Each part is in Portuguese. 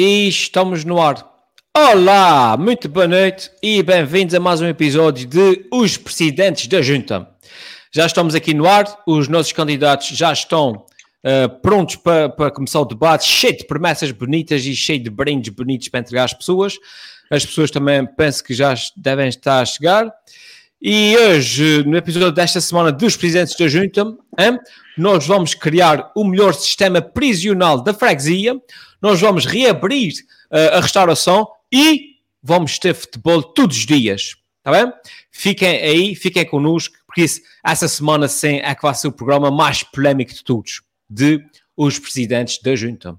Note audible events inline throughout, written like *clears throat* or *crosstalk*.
E estamos no ar. Olá, muito boa noite e bem-vindos a mais um episódio de Os Presidentes da Junta. Já estamos aqui no ar, os nossos candidatos já estão uh, prontos para, para começar o debate, cheio de promessas bonitas e cheio de brindes bonitos para entregar às pessoas. As pessoas também penso que já devem estar a chegar. E hoje, no episódio desta semana dos Presidentes da Junta, hein, nós vamos criar o melhor sistema prisional da freguesia, nós vamos reabrir uh, a restauração e vamos ter futebol todos os dias. Tá bem? Fiquem aí, fiquem connosco, porque isso, essa semana sim é que vai ser o programa mais polémico de todos, de os presidentes da junta.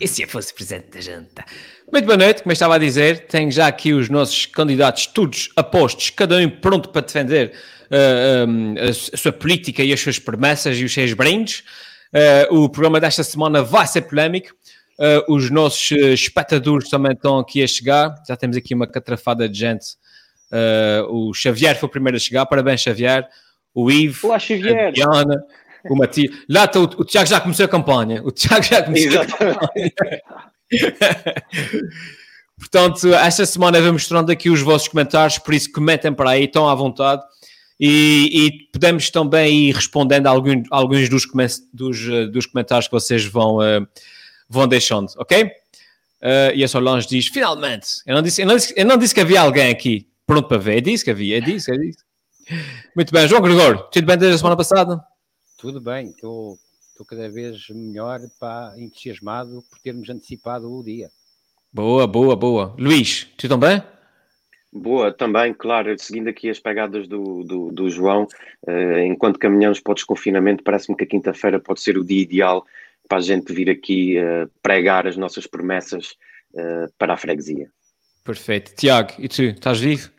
E se eu fosse presidente da junta? Muito boa noite, como eu estava a dizer, tenho já aqui os nossos candidatos todos apostos, cada um pronto para defender uh, um, a, sua política e as suas promessas e os seus brindes. Uh, o programa desta semana vai ser polémico. Uh, os nossos espectadores também estão aqui a chegar. Já temos aqui uma catrafada de gente. o Xavier foi o primeiro a chegar. Parabéns, Xavier. O Ivo, Olá, Xavier. a Diana, o Matias. Lá está, o, Tiago já começou a campanha. O Tiago já começou Exatamente. a campanha. *laughs* Portanto, esta semana vamos mostrando aqui os vossos comentários, por isso comentem para aí, estão à vontade. E, e podemos também ir respondendo a alguns, alguns dos, dos, dos comentários que vocês vão, eh, vão deixando, ok? Eh, e a Solange diz: finalmente, eu não, disse, eu, não disse, eu não disse que havia alguém aqui pronto para ver, eu disse que havia, eu disse, eu disse. Muito bem, João Gregório, tudo bem desde a semana passada? Tudo bem, estou cada vez melhor, pá, entusiasmado por termos antecipado o dia. Boa, boa, boa. Luís, tudo bem? Boa, também, claro, seguindo aqui as pegadas do, do, do João, eh, enquanto caminhamos para o desconfinamento, parece-me que a quinta-feira pode ser o dia ideal para a gente vir aqui eh, pregar as nossas promessas eh, para a freguesia. Perfeito. Tiago, e tu, estás vivo?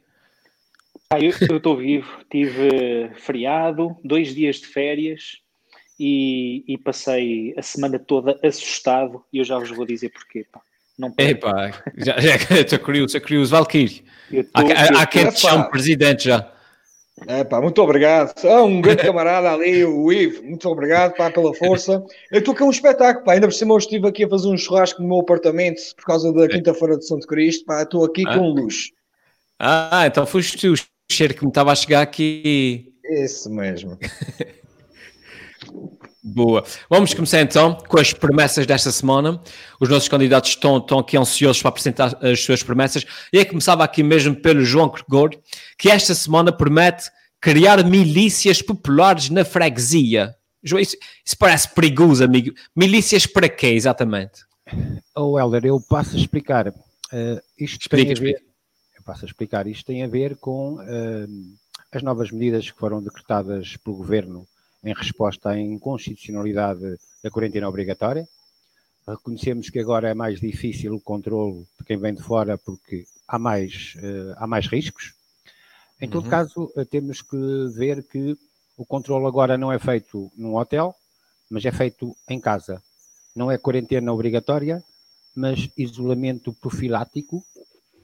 Ah, eu estou vivo, tive feriado, dois dias de férias e, e passei a semana toda assustado e eu já vos vou dizer porquê. Pá. Não. Epá, já, já *laughs* estou curioso, estou curioso. Valkyrie, há, quem te Epá. chame presidente já. É pá, muito obrigado. Ah, um grande camarada ali, o Ivo, muito obrigado pá, pela força. Eu estou aqui um espetáculo, pá. ainda por cima eu estive aqui a fazer um churrasco no meu apartamento por causa da quinta-feira de Santo Cristo, pá, estou aqui Ah. com luz. Ah, então foste tu, o cheiro que me estava a chegar aqui. Isso mesmo. *laughs* Boa. Vamos começar então com as promessas desta semana. Os nossos candidatos estão, estão aqui ansiosos para apresentar as suas promessas. E eu começava aqui mesmo pelo João Gregório, que esta semana promete criar milícias populares na freguesia. João, isso, isso parece perigoso, amigo. Milícias para quê, exatamente? Oh, Helder, eu passo a explicar. Eh, isto tem Explica, a ver, eu passo a explicar. Isto tem a ver com eh, as novas medidas que foram decretadas pelo Governo em resposta à inconstitucionalidade da quarentena obrigatória. Reconhecemos que agora é mais difícil o controle de quem vem de fora porque há mais, eh, há mais riscos. Em todo Uhum. caso, eh, temos que ver que o controle agora não é feito num hotel, mas é feito em casa. Não é quarentena obrigatória, mas isolamento profilático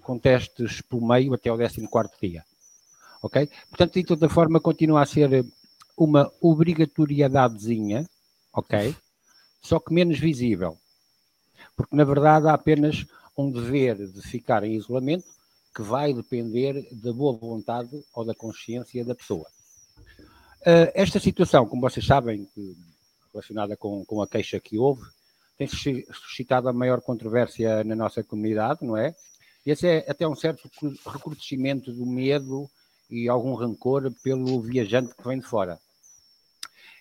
com testes por meio até o 14º dia. Ok? Portanto, de toda forma, continua a ser uma obrigatoriedadezinha, ok? Só que menos visível. Porque, na verdade, há apenas um dever de ficar em isolamento que vai depender da boa vontade ou da consciência da pessoa. Uh, esta situação, como vocês sabem, relacionada com, com a queixa que houve, tem susci- suscitado a maior controvérsia na nossa comunidade, não é? Esse é até um certo recrudescimento do medo e algum rancor pelo viajante que vem de fora.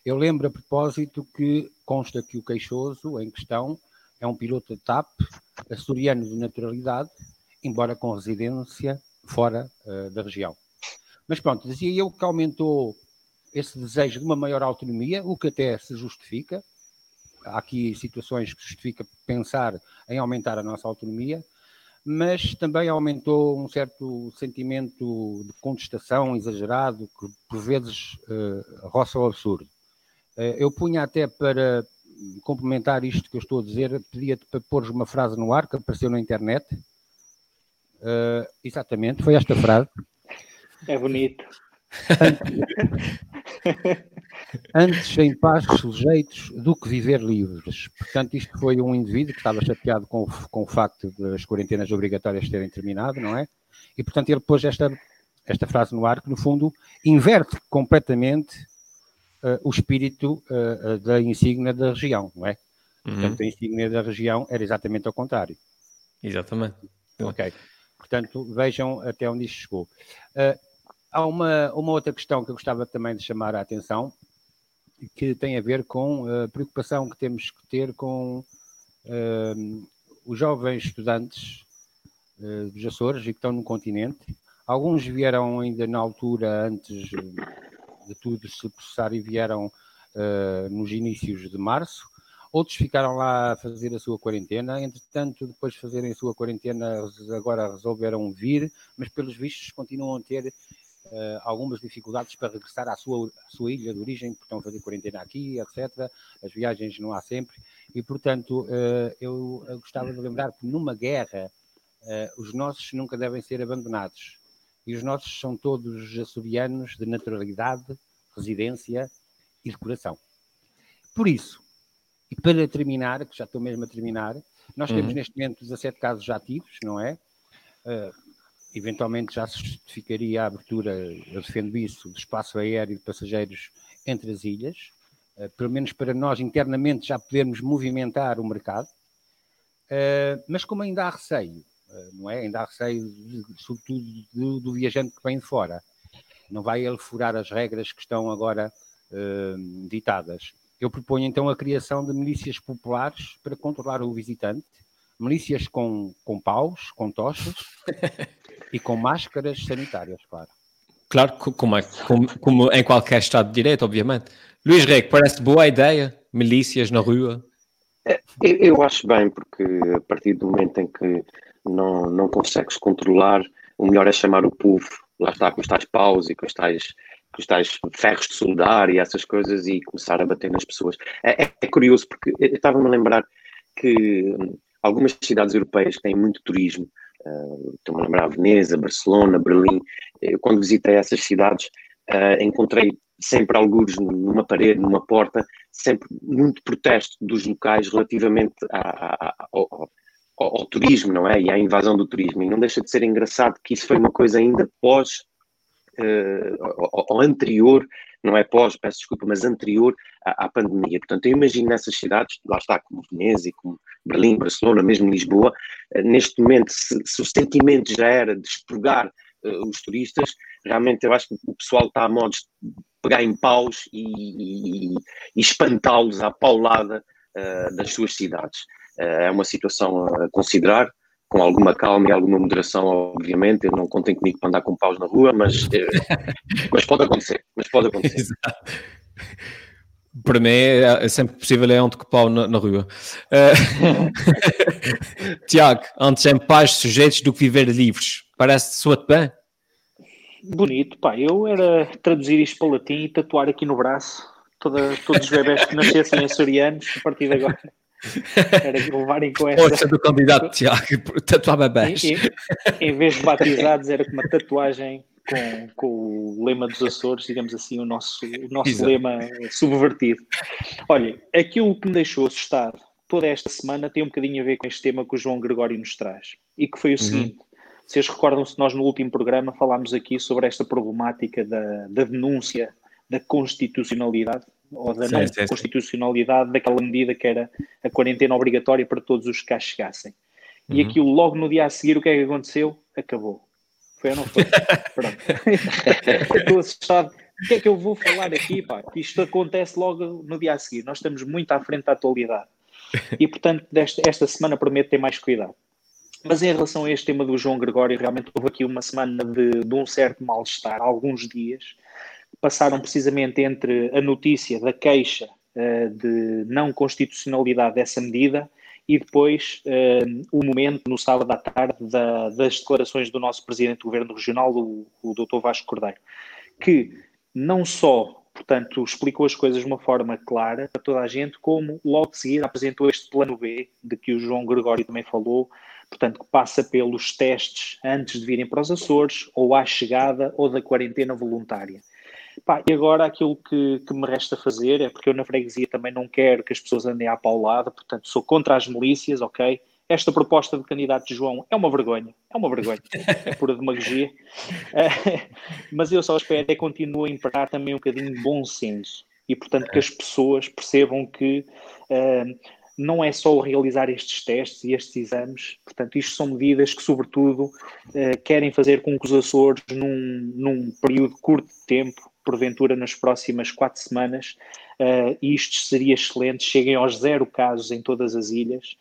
Eu lembro a propósito que consta que o queixoso em questão é um piloto de TAP, açoriano de naturalidade, embora com residência fora uh, da região. Mas pronto, dizia eu que aumentou esse desejo de uma maior autonomia, o que até se justifica. Há aqui situações que justifica pensar em aumentar a nossa autonomia, mas também aumentou um certo sentimento de contestação exagerado que por vezes uh, roça o absurdo. Uh, eu punha até para complementar isto que eu estou a dizer, pedia-te para pôr uma frase no ar que apareceu na internet. Uh, exatamente, foi esta frase. É bonito. *laughs* Antes em paz sujeitos do que viver livres. Portanto, isto foi um indivíduo que estava chateado com, com o facto das quarentenas obrigatórias terem terminado, não é? E, portanto, ele pôs esta, esta frase no ar que, no fundo, inverte completamente uh, o espírito uh, da insígnia da região, não é? Uhum. Portanto, a insígnia da região era exatamente ao contrário. Exatamente. Ok. Portanto, vejam até onde isto chegou. Uh, há uma, uma outra questão que eu gostava também de chamar a atenção, que tem a ver com a preocupação que temos que ter com uh, os jovens estudantes uh, dos Açores e que estão no continente. Alguns vieram ainda na altura, antes de tudo se processar, e vieram uh, nos inícios de março. Outros ficaram lá a fazer a sua quarentena. Entretanto, depois de fazerem a sua quarentena, agora resolveram vir, mas pelos vistos continuam a ter uh, algumas dificuldades para regressar à sua, à sua ilha de origem, porque estão a fazer quarentena aqui, etc. As viagens não há sempre. E, portanto, uh, eu, eu, gostava de lembrar que numa guerra uh, os nossos nunca devem ser abandonados. E os nossos são todos açorianos de naturalidade, residência e de coração. Por isso, e para terminar, que já estou mesmo a terminar, nós temos uhum. neste momento 17 casos ativos, não é? Uh, eventualmente já se justificaria a abertura, eu defendo isso, do espaço aéreo de passageiros entre as ilhas, uh, pelo menos para nós internamente já podermos movimentar o mercado, uh, mas como ainda há receio, uh, não é? Ainda há receio, de, sobretudo, do, do, viajante que vem de fora. Não vai ele furar as regras que estão agora ditadas. Eu proponho então a criação de milícias populares para controlar o visitante, milícias com, com paus, com tochas, *laughs* E com máscaras sanitárias, claro. Claro, como, é, como, como em qualquer Estado de Direito, obviamente. Luís Rego, parece boa ideia? Milícias na rua? É, eu, eu acho bem, porque a partir do momento em que não, não consegues controlar, o melhor é chamar o povo, lá está, com os tais paus e com os tais, com os tais ferros de soldar e essas coisas e começar a bater nas pessoas. É, é, é curioso, porque eu estava-me a lembrar que hum, algumas cidades europeias têm muito turismo, Estou-me a lembrar Veneza, Barcelona, Berlim. Eu, quando visitei essas cidades, uh, encontrei sempre alguns numa parede, numa porta, sempre muito protesto dos locais relativamente a, a, ao, ao, ao, turismo, não é? E à invasão do turismo. E não deixa de ser engraçado que isso foi uma coisa ainda pós, uh, ao, anterior não é pós, peço desculpa, mas anterior à, à, pandemia. Portanto, eu imagino nessas cidades, lá está, como Veneza, como Berlim, Barcelona, mesmo Lisboa, eh, neste momento, se, se o sentimento já era de expurgar uh, os turistas, realmente eu acho que o pessoal está a modos de pegar em paus e, e, e espantá-los à paulada uh, das suas cidades. Uh, é uma situação a considerar com alguma calma e alguma moderação, obviamente. Eu não contem comigo para andar com paus na rua, mas, eh, *laughs* mas pode acontecer. Mas pode acontecer. Exato. Para mim é, é sempre possível é onde que pau na, na rua. Uh, *laughs* Tiago, antes em paz sujeitos do que viver livres. Parece soa-te bem? Bonito, pá. Eu era traduzir isto para latim e tatuar aqui no braço toda, todos os bebés que nascessem açorianos a partir de agora. Era que levarem com essa. Força do candidato *laughs* Tiago, tatuar bebés. Em, em, vez de batizados, era com uma tatuagem com, com o lema dos Açores, digamos assim, o nosso, o nosso lema subvertido. Olha, aquilo que me deixou assustado toda esta semana tem um bocadinho a ver com este tema que o João Gregório nos traz. E que foi o uhum. seguinte: vocês recordam-se, nós no último programa falámos aqui sobre esta problemática da, da denúncia da constitucionalidade ou da não sim, constitucionalidade sim. daquela medida que era a quarentena obrigatória para todos os que cá chegassem. E uhum. aquilo logo no dia a seguir, o que é que aconteceu? Acabou. Foi ou não foi? *laughs* Pronto. *laughs* Estou assustado. O que é que eu vou falar aqui, pá? Isto acontece logo no dia a seguir. Nós estamos muito à frente da atualidade. E, portanto, desta, esta semana prometo ter mais cuidado. Mas em relação a este tema do João Gregório, realmente houve aqui uma semana de, de um certo mal-estar, alguns dias, passaram precisamente entre a notícia da queixa uh, de não constitucionalidade dessa medida e depois uh, o momento, no sábado à tarde, da, das declarações do nosso Presidente do Governo Regional, o, o Dr. Vasco Cordeiro, que não só, portanto, explicou as coisas de uma forma clara para toda a gente, como logo de seguida apresentou este plano B, de que o João Gregório também falou, portanto, que passa pelos testes antes de virem para os Açores, ou à chegada, ou da quarentena voluntária. Pá, e agora aquilo que, que, me resta fazer é porque eu na freguesia também não quero que as pessoas andem à paulada, portanto sou contra as milícias, ok? Esta proposta de candidato de João é uma vergonha, é uma vergonha, é pura demagogia. Uh, *laughs* mas eu só espero é que continue a imperar também um bocadinho de bom senso e, portanto, que as pessoas percebam que uh, não é só realizar estes testes e estes exames, portanto, isto são medidas que, sobretudo, uh, querem fazer com que os Açores, num, num período curto de tempo, porventura nas próximas quatro semanas, uh, isto seria excelente, cheguem aos zero casos em todas as ilhas,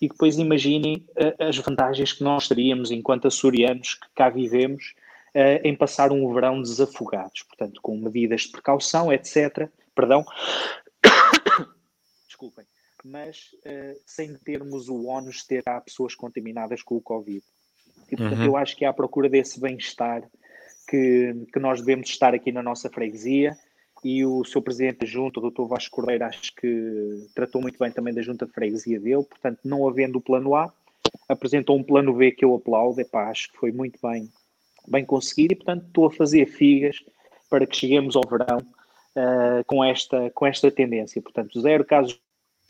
e depois imaginem uh, as vantagens que nós teríamos enquanto açorianos que cá vivemos uh, em passar um verão desafogados, portanto, com medidas de precaução, etc. Perdão, *coughs* desculpem, mas sem termos o ónus de ter pessoas contaminadas com o Covid. E, portanto, uhum. eu acho que é à procura desse bem-estar que, que nós devemos estar aqui na nossa freguesia e o seu presidente da junta, o Dr. Vasco Cordeiro, acho que tratou muito bem também da junta de freguesia dele, portanto, não havendo o plano A, apresentou um plano B que eu aplaudo, epá, acho que foi muito bem, bem conseguido e, portanto, estou a fazer figas para que cheguemos ao verão uh, com, esta, com esta tendência. Portanto, zero casos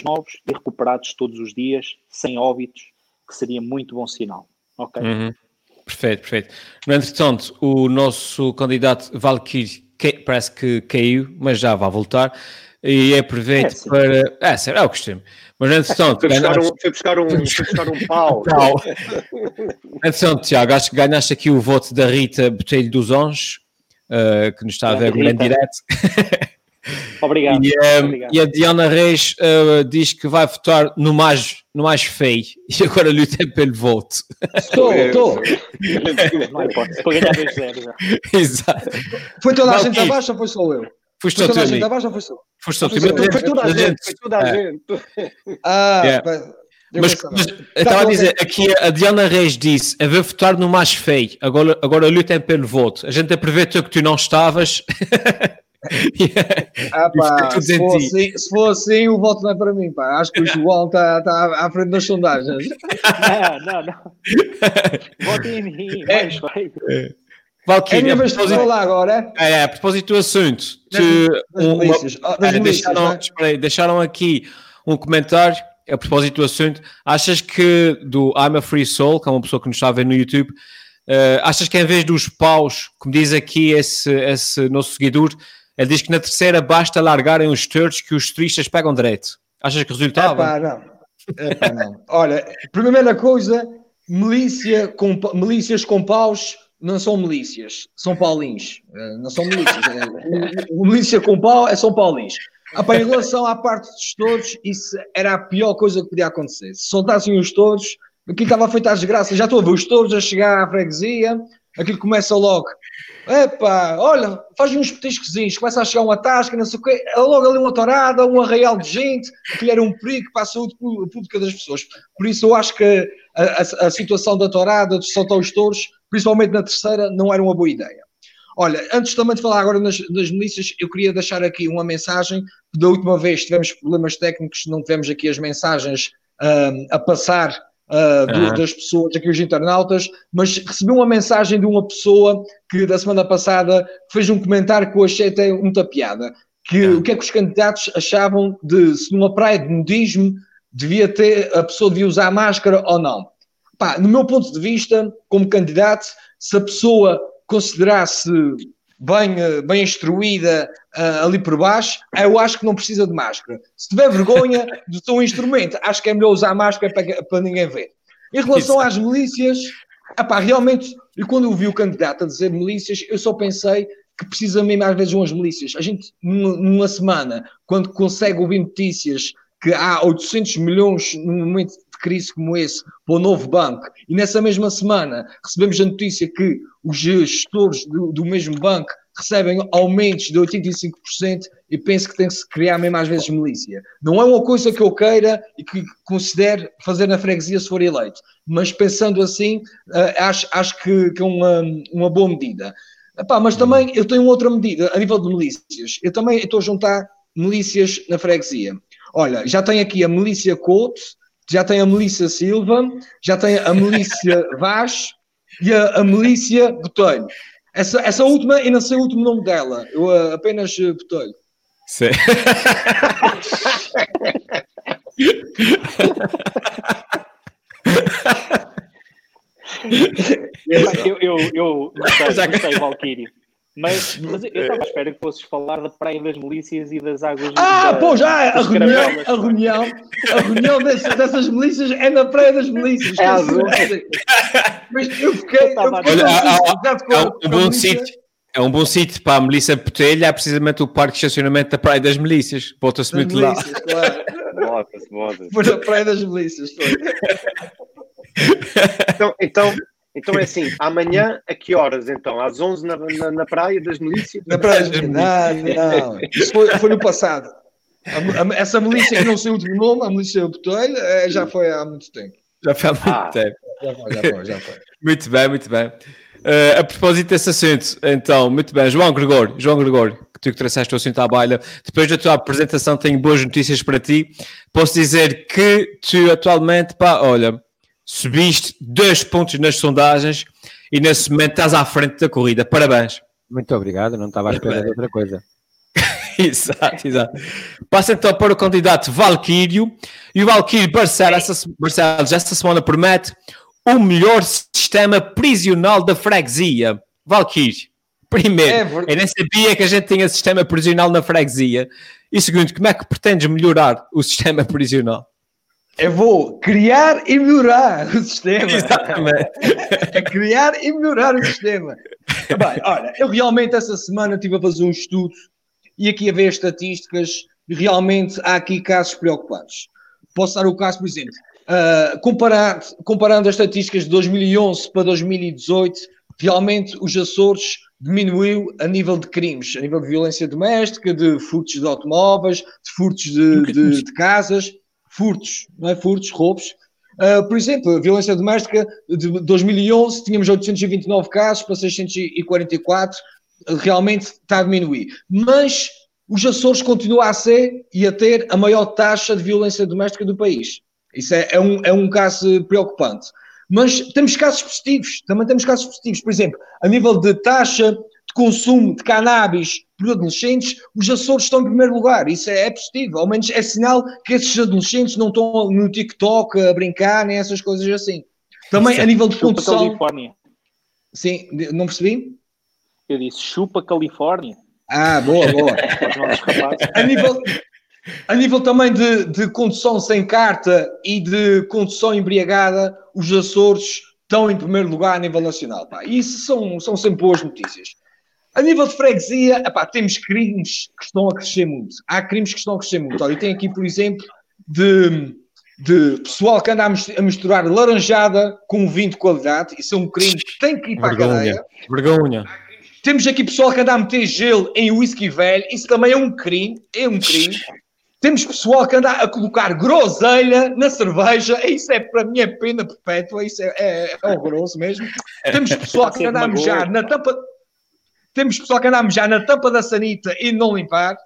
novos e recuperados todos os dias, sem óbitos, que seria muito bom sinal. Ok? Uhum. Perfeito, perfeito. No entretanto, o nosso candidato Valkyrie parece que caiu, mas já vai voltar. E aproveito é, para. É, sério, é o costume. Mas entretanto. Foi buscar, um, foi buscar um, foi buscar um pau. *laughs* pau. entretanto, Tiago, acho que ganhaste aqui o voto da Rita Botelho dos Anjos, uh, que nos está a ver em direto. *laughs* Obrigado. E, um, Obrigado. e, a Diana Reis uh, diz que vai votar no mais, no mais feio e agora luta pelo voto. Estou, estou. É para ganhar 2-0 *laughs* Exato. Foi toda a gente abaixo ou foi só eu? Foste toda a gente abaixo ou foi só? Foste só. Foi toda a gente. Foi toda a gente. Ah, mas, mas eu estava a dizer, aqui a Diana Reis disse: a ver votar no mais feio, agora, agora lutem pelo voto. A gente aproveitou que tu não estavas *laughs* ah, pá, se, for assim, se, for assim, o voto não é para mim. Pá. Acho que o João está tá à frente das sondagens. não, não, não. Votem em mim. É, vai. Valkyrie, é minha vez de falar agora. É, é, a propósito do assunto, das, um, uma, das é, deixaram, né? esperei, deixaram aqui um comentário a propósito do assunto. Achas que do I'm a Free Soul, que é uma pessoa que nos está a ver no YouTube, uh, achas que em vez dos paus, como diz aqui esse, esse nosso seguidor, ele diz que na terceira basta largarem os turds que os turistas pegam direito. Achas que resultava? Epá, não. Epá, não. Olha, primeira coisa, milícia com, milícias com paus não são milícias, são paulins. Eh, não são milícias. o, milícia com pau é São Paulins. Epá, em relação à parte dos touros, isso era a pior coisa que podia acontecer. Se soltassem os touros, aquilo estava feito às graças. Já estou a ver os touros a chegar à freguesia, aquilo começa logo. Epá, olha, faz uns petiscozinhos, começa a chegar uma tasca, não sei o quê, é logo ali uma torada, um arraial de gente, que era um perigo para a saúde pública das pessoas. Por isso eu acho que a, a, a situação da torada, de soltar os touros, principalmente na terceira, não era uma boa ideia. Olha, antes também de falar agora nas, nas milícias, eu queria deixar aqui uma mensagem. Da última vez tivemos problemas técnicos, não tivemos aqui as mensagens um, a passar uh, uhum. das pessoas, aqui os internautas, mas recebi uma mensagem de uma pessoa que da semana passada fez um comentário que eu achei até muita piada, que uhum. o que é que os candidatos achavam de se numa praia de nudismo devia ter, a pessoa devia usar máscara ou não. Pá, no meu ponto de vista, como candidato, se a pessoa considerasse bem, eh, bem instruída uh, ali por baixo, eu acho que não precisa de máscara. Se tiver vergonha *laughs* do seu instrumento, acho que é melhor usar máscara para, para ninguém ver. Em relação às milícias, epá, realmente, e quando eu vi o candidato a dizer milícias, eu só pensei que precisa mesmo às vezes umas milícias. A gente, numa, semana, quando consegue ouvir notícias que há 800 milhões num momento de crise como esse para o novo banco, e nessa mesma semana recebemos a notícia que os gestores do, do mesmo banco recebem aumentos de 85% e penso que tem que se criar mesmo às vezes milícia. Não é uma coisa que eu queira e que considere fazer na freguesia se for eleito, mas pensando assim, uh, acho, acho que, que é uma, uma boa medida. Epá, mas também eu tenho outra medida a nível de milícias. Eu também estou a juntar milícias na freguesia. Olha, já tenho aqui a milícia Couto, já tem a milícia Silva, já tem a milícia *laughs* Vaz e a, a milícia Botelho. Essa, essa última, eu não sei o último nome dela, eu uh, apenas uh, Botelho. Sim. eu, eu, eu não sei, não sei Valkyrie. Mas, mas eu estava à espera que fosses falar da Praia das Milícias e das águas. Ah, da, pô, já! A reunião, a reunião, a reunião dessas, dessas milícias é na Praia das Milícias. É azul. Mas eu fiquei. Eu Olha, há, há, um bom sítio. É um bom sítio para a milícia Petelha, é precisamente o parque de estacionamento da Praia das Milícias. Bota-se muito lá. Claro. Bota-se, bota-se. Foi na Praia das Milícias, foi. *laughs* Então, então, então é assim, amanhã a que horas então? Às 11 na, na, na Praia das Milícias? Na Praia das Milícias? Não, não. Isso foi, foi no passado. A, a, essa milícia que não sei o último nome, a milícia Botelho, é, já foi há muito tempo. Já foi há muito ah, tempo. Já foi, já foi, já foi. *laughs* Muito bem, muito bem. Uh, a propósito desse assunto, então, muito bem, João Gregório, João Gregório, que tu que trouxeste o assunto à baila, depois da tua apresentação tenho boas notícias para ti. Posso dizer que tu atualmente, pá, olha, subiste dois pontos nas sondagens e nesse momento estás à frente da corrida. Parabéns. Muito obrigado, não estava à espera de outra coisa. *laughs* exato, exato. Passa então para o candidato Valquírio e o Valquírio Barcelos, esta semana promete o melhor sistema prisional da freguesia. Valkyrie, primeiro, é eu nem sabia que a gente tinha sistema prisional na freguesia. E segundo, como é que pretendes melhorar o sistema *laughs* prisional? Eu vou criar e melhorar o sistema. Exatamente. é criar e melhorar o sistema. Bem, olha, eu realmente essa semana estive a fazer um estudo e aqui a ver estatísticas, realmente há aqui casos preocupantes. Posso dar o caso, por exemplo, Uh, comparando, comparando as estatísticas de 2011 para 2018, realmente os Açores diminuiu a nível de crimes, a nível de violência doméstica, de furtos de automóveis, de furtos de, de, de casas, furtos, não é? Furtos, roubos. Uh, por exemplo, a violência doméstica de 2011 tínhamos 829 casos para 644, realmente está a diminuir. Mas os Açores continuam a ser e a ter a maior taxa de violência doméstica do país. Isso é, é, um, é um caso preocupante. Mas temos casos positivos, também temos casos positivos. Por exemplo, a nível de taxa consumo de cannabis por adolescentes, os Açores estão em primeiro lugar. Isso é, é positivo. Ao menos é sinal que esses adolescentes não estão no TikTok a brincar, nem essas coisas assim. Também a nível de chupa condução. Califórnia. Sim, não percebi? Eu disse chupa Califórnia. Ah, boa, boa. *laughs* a nível, a nível também de, de condução sem carta e de condução embriagada, os Açores estão em primeiro lugar a nível nacional. Pá. Isso são, são sempre boas notícias. A nível de freguesia, epá, temos crimes que estão a crescer muito. Há crimes que estão a crescer muito. Olha, eu tenho aqui, por exemplo, de, de pessoal que anda a misturar laranjada com vinho de qualidade. Isso é um crime que tem que ir para Vergonha. a cadeia. Vergonha. Temos aqui pessoal que anda a meter gelo em whisky velho. Isso também é um crime. É um crime. Temos pessoal que anda a colocar groselha na cerveja, isso é para mim é pena perpétua, isso é, é, é horroroso mesmo. Temos pessoal que anda a mejar na tampa. Temos pessoal que anda a mejar na tampa da sanita e não limpar.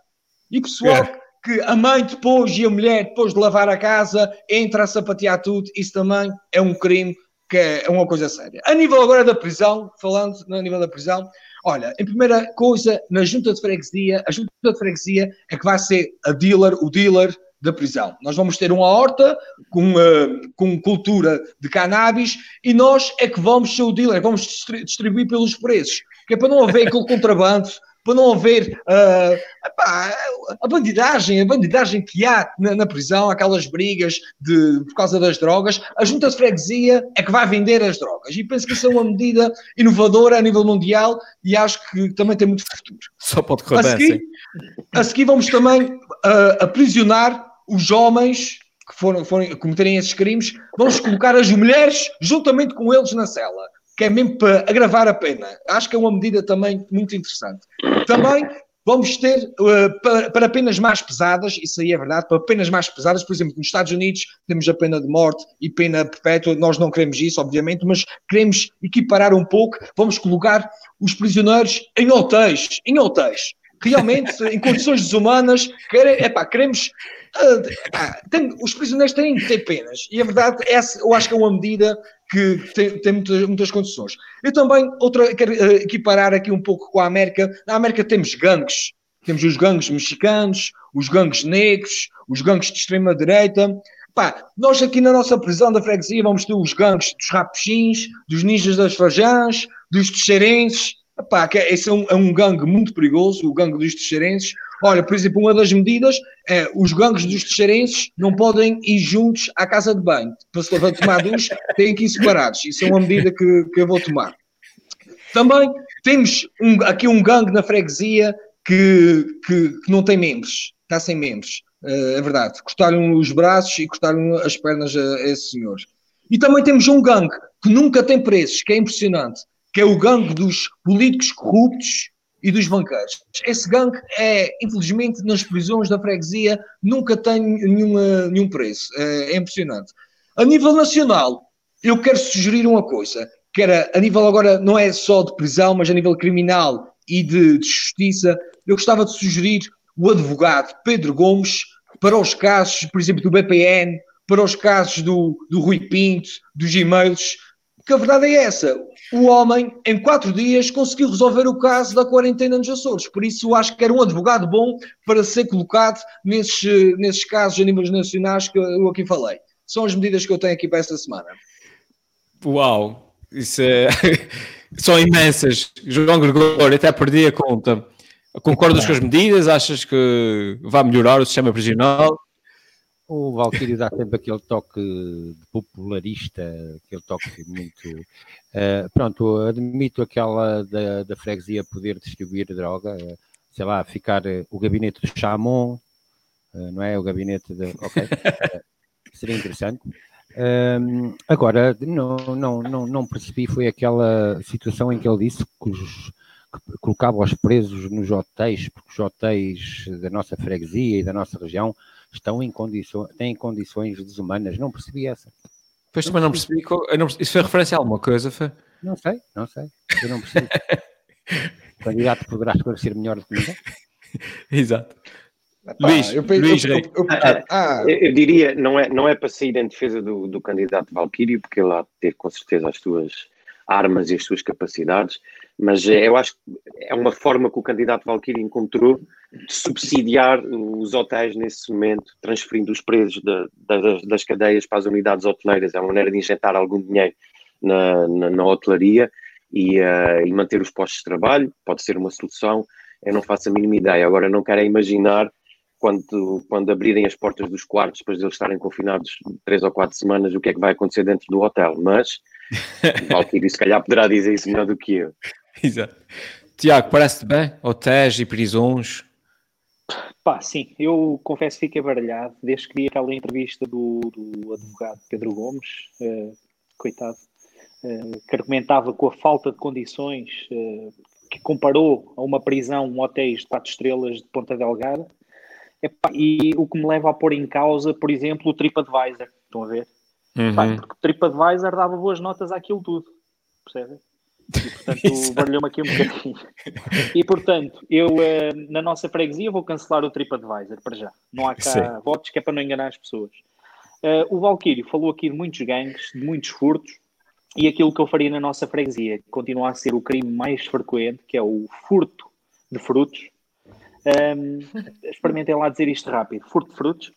E pessoal é. que a mãe depois e a mulher, depois de lavar a casa, entra a sapatear tudo. Isso também é um crime que é uma coisa séria. A nível agora da prisão, falando no nível da prisão, Olha, em primeira coisa, na junta de freguesia, a junta de freguesia é que vai ser a dealer, o dealer da prisão. Nós vamos ter uma horta com, uh, com cultura de cannabis e nós é que vamos ser o dealer, vamos distribuir pelos preços, que é para não haver aquele contrabando para não haver uh, epá, a bandidagem, a bandidagem que há na, na, prisão, aquelas brigas de, por causa das drogas, a junta de freguesia é que vai vender as drogas. E penso que isso é uma medida inovadora a nível mundial e acho que também tem muito futuro. Só pode correr a seguir, a seguir vamos também uh, aprisionar os homens que foram, foram cometerem esses crimes, vamos colocar as mulheres juntamente com eles na cela. Que é mesmo para agravar a pena. Acho que é uma medida também muito interessante. Também Vamos ter uh, para, para, penas mais pesadas, isso aí é verdade, para penas mais pesadas, por exemplo, nos Estados Unidos temos a pena de morte e pena perpétua, nós não queremos isso, obviamente, mas queremos equiparar um pouco, vamos colocar os prisioneiros em hotéis, em hotéis, realmente, em condições desumanas, quer, epá, queremos. Epá, tem, os prisioneiros têm de ter penas, e a verdade, essa eu acho que é uma medida que tem, tem muitas, muitas, condições. Eu também, outra, quero uh, equiparar aqui um pouco com a América. Na América temos gangues, temos os gangues mexicanos, os gangues negros, os gangues de extrema-direita. Nós aqui na nossa prisão da freguesia vamos ter os gangues dos rapuxins, dos ninjas das fajãs, dos teixeirenses. Pá, que é, esse é um, é um gangue muito perigoso, o gangue dos teixeirenses. Olha, por exemplo, uma das medidas é os gangues dos teixeirenses não podem ir juntos à casa de banho. Para tomar ducha, *laughs* têm que ir separados. Isso é uma medida que, que eu vou tomar. Também temos um, aqui um gangue na freguesia que, que, que, não tem membros, está sem membros. Uh, é verdade. Cortaram os braços e cortaram as pernas a, a esse senhor. E também temos um gangue que nunca tem preços, que é impressionante, que é o gangue dos políticos corruptos e dos banqueiros. Esse gangue é, infelizmente, nas prisões da freguesia, nunca tem nenhuma, nenhum preço. É, é, impressionante. A nível nacional, eu quero sugerir uma coisa, que era, a nível agora, não é só de prisão, mas a nível criminal e de, de justiça, eu gostava de sugerir o advogado Pedro Gomes para os casos, por exemplo, do BPN, para os casos do, do Rui Pinto, dos e-mails, que a verdade é essa o homem, em quatro dias, conseguiu resolver o caso da quarentena nos Açores. Por isso, acho que era um advogado bom para ser colocado nesses, nesses casos a níveis nacionais que eu aqui falei. São as medidas que eu tenho aqui para esta semana. Uau! Isso é... *laughs* São imensas. João Gregório, até perdi a conta. Concordas com as medidas? Achas que vai melhorar o sistema prisional? O Valkyrie dá sempre aquele toque popularista, aquele toque muito. Uh, pronto, admito aquela da, da freguesia poder distribuir droga, uh, sei lá, ficar uh, o gabinete do Chamon, não é? O gabinete de. Ok. seria interessante. Ehm, agora, não, não, não, não percebi, foi aquela situação em que ele disse que, os, que colocava os presos nos hotéis, porque os hotéis da nossa freguesia e da nossa região estão em condições, têm condições desumanas. Não percebi essa. Pois também não percebi. Não, isso foi referência a alguma coisa? Foi? Não sei, não sei. Eu não percebi. *laughs* o candidato poderá esclarecer melhor do que ninguém. *laughs* Exato. Luís, eu, Luís eu, eu, ah, ah, eu, diria, não é, não é para sair em defesa do, do candidato Valquírio, porque ele há de ter com certeza as suas armas e as suas capacidades, mas eu acho que é uma forma que o candidato Valkyrie encontrou de subsidiar os hotéis nesse momento, transferindo os preços das cadeias para as unidades hoteleiras. É uma maneira de injetar algum dinheiro na, na, na hotelaria e, uh, e, manter os postos de trabalho. Pode ser uma solução. Eu não faço a mínima ideia. Agora, não quero imaginar quando, quando abrirem as portas dos quartos, depois de eles estarem confinados três ou quatro semanas, o que é que vai acontecer dentro do hotel. Mas *laughs* Valkyrie, se calhar, poderá dizer isso melhor do que eu. *laughs* Exato. Tiago, parece-te bem? Hotéis e prisões? Pá, sim, eu confesso que fiquei baralhado desde que vi aquela entrevista do, do advogado Pedro Gomes, uh, coitado, uh, que argumentava com a falta de condições, uh, que comparou a uma prisão, um hotéis de quatro estrelas de Ponta Delgada, Epá, e o que me leva a pôr em causa, por exemplo, o TripAdvisor, estão a ver? Uhum. Epá, porque o TripAdvisor dava boas notas àquilo tudo, percebem? E portanto, *laughs* valeu-me aqui um bocadinho. E portanto, eu uh, na nossa freguesia vou cancelar o TripAdvisor para já. Não há cá Sim. votos que é para não enganar as pessoas. Uh, o Valkyrie falou aqui de muitos gangues, de muitos furtos, e aquilo que eu faria na nossa freguesia continua a ser o crime mais frequente, que é o furto de frutos. Um, *laughs* experimentem lá dizer isto rápido: furto de frutos.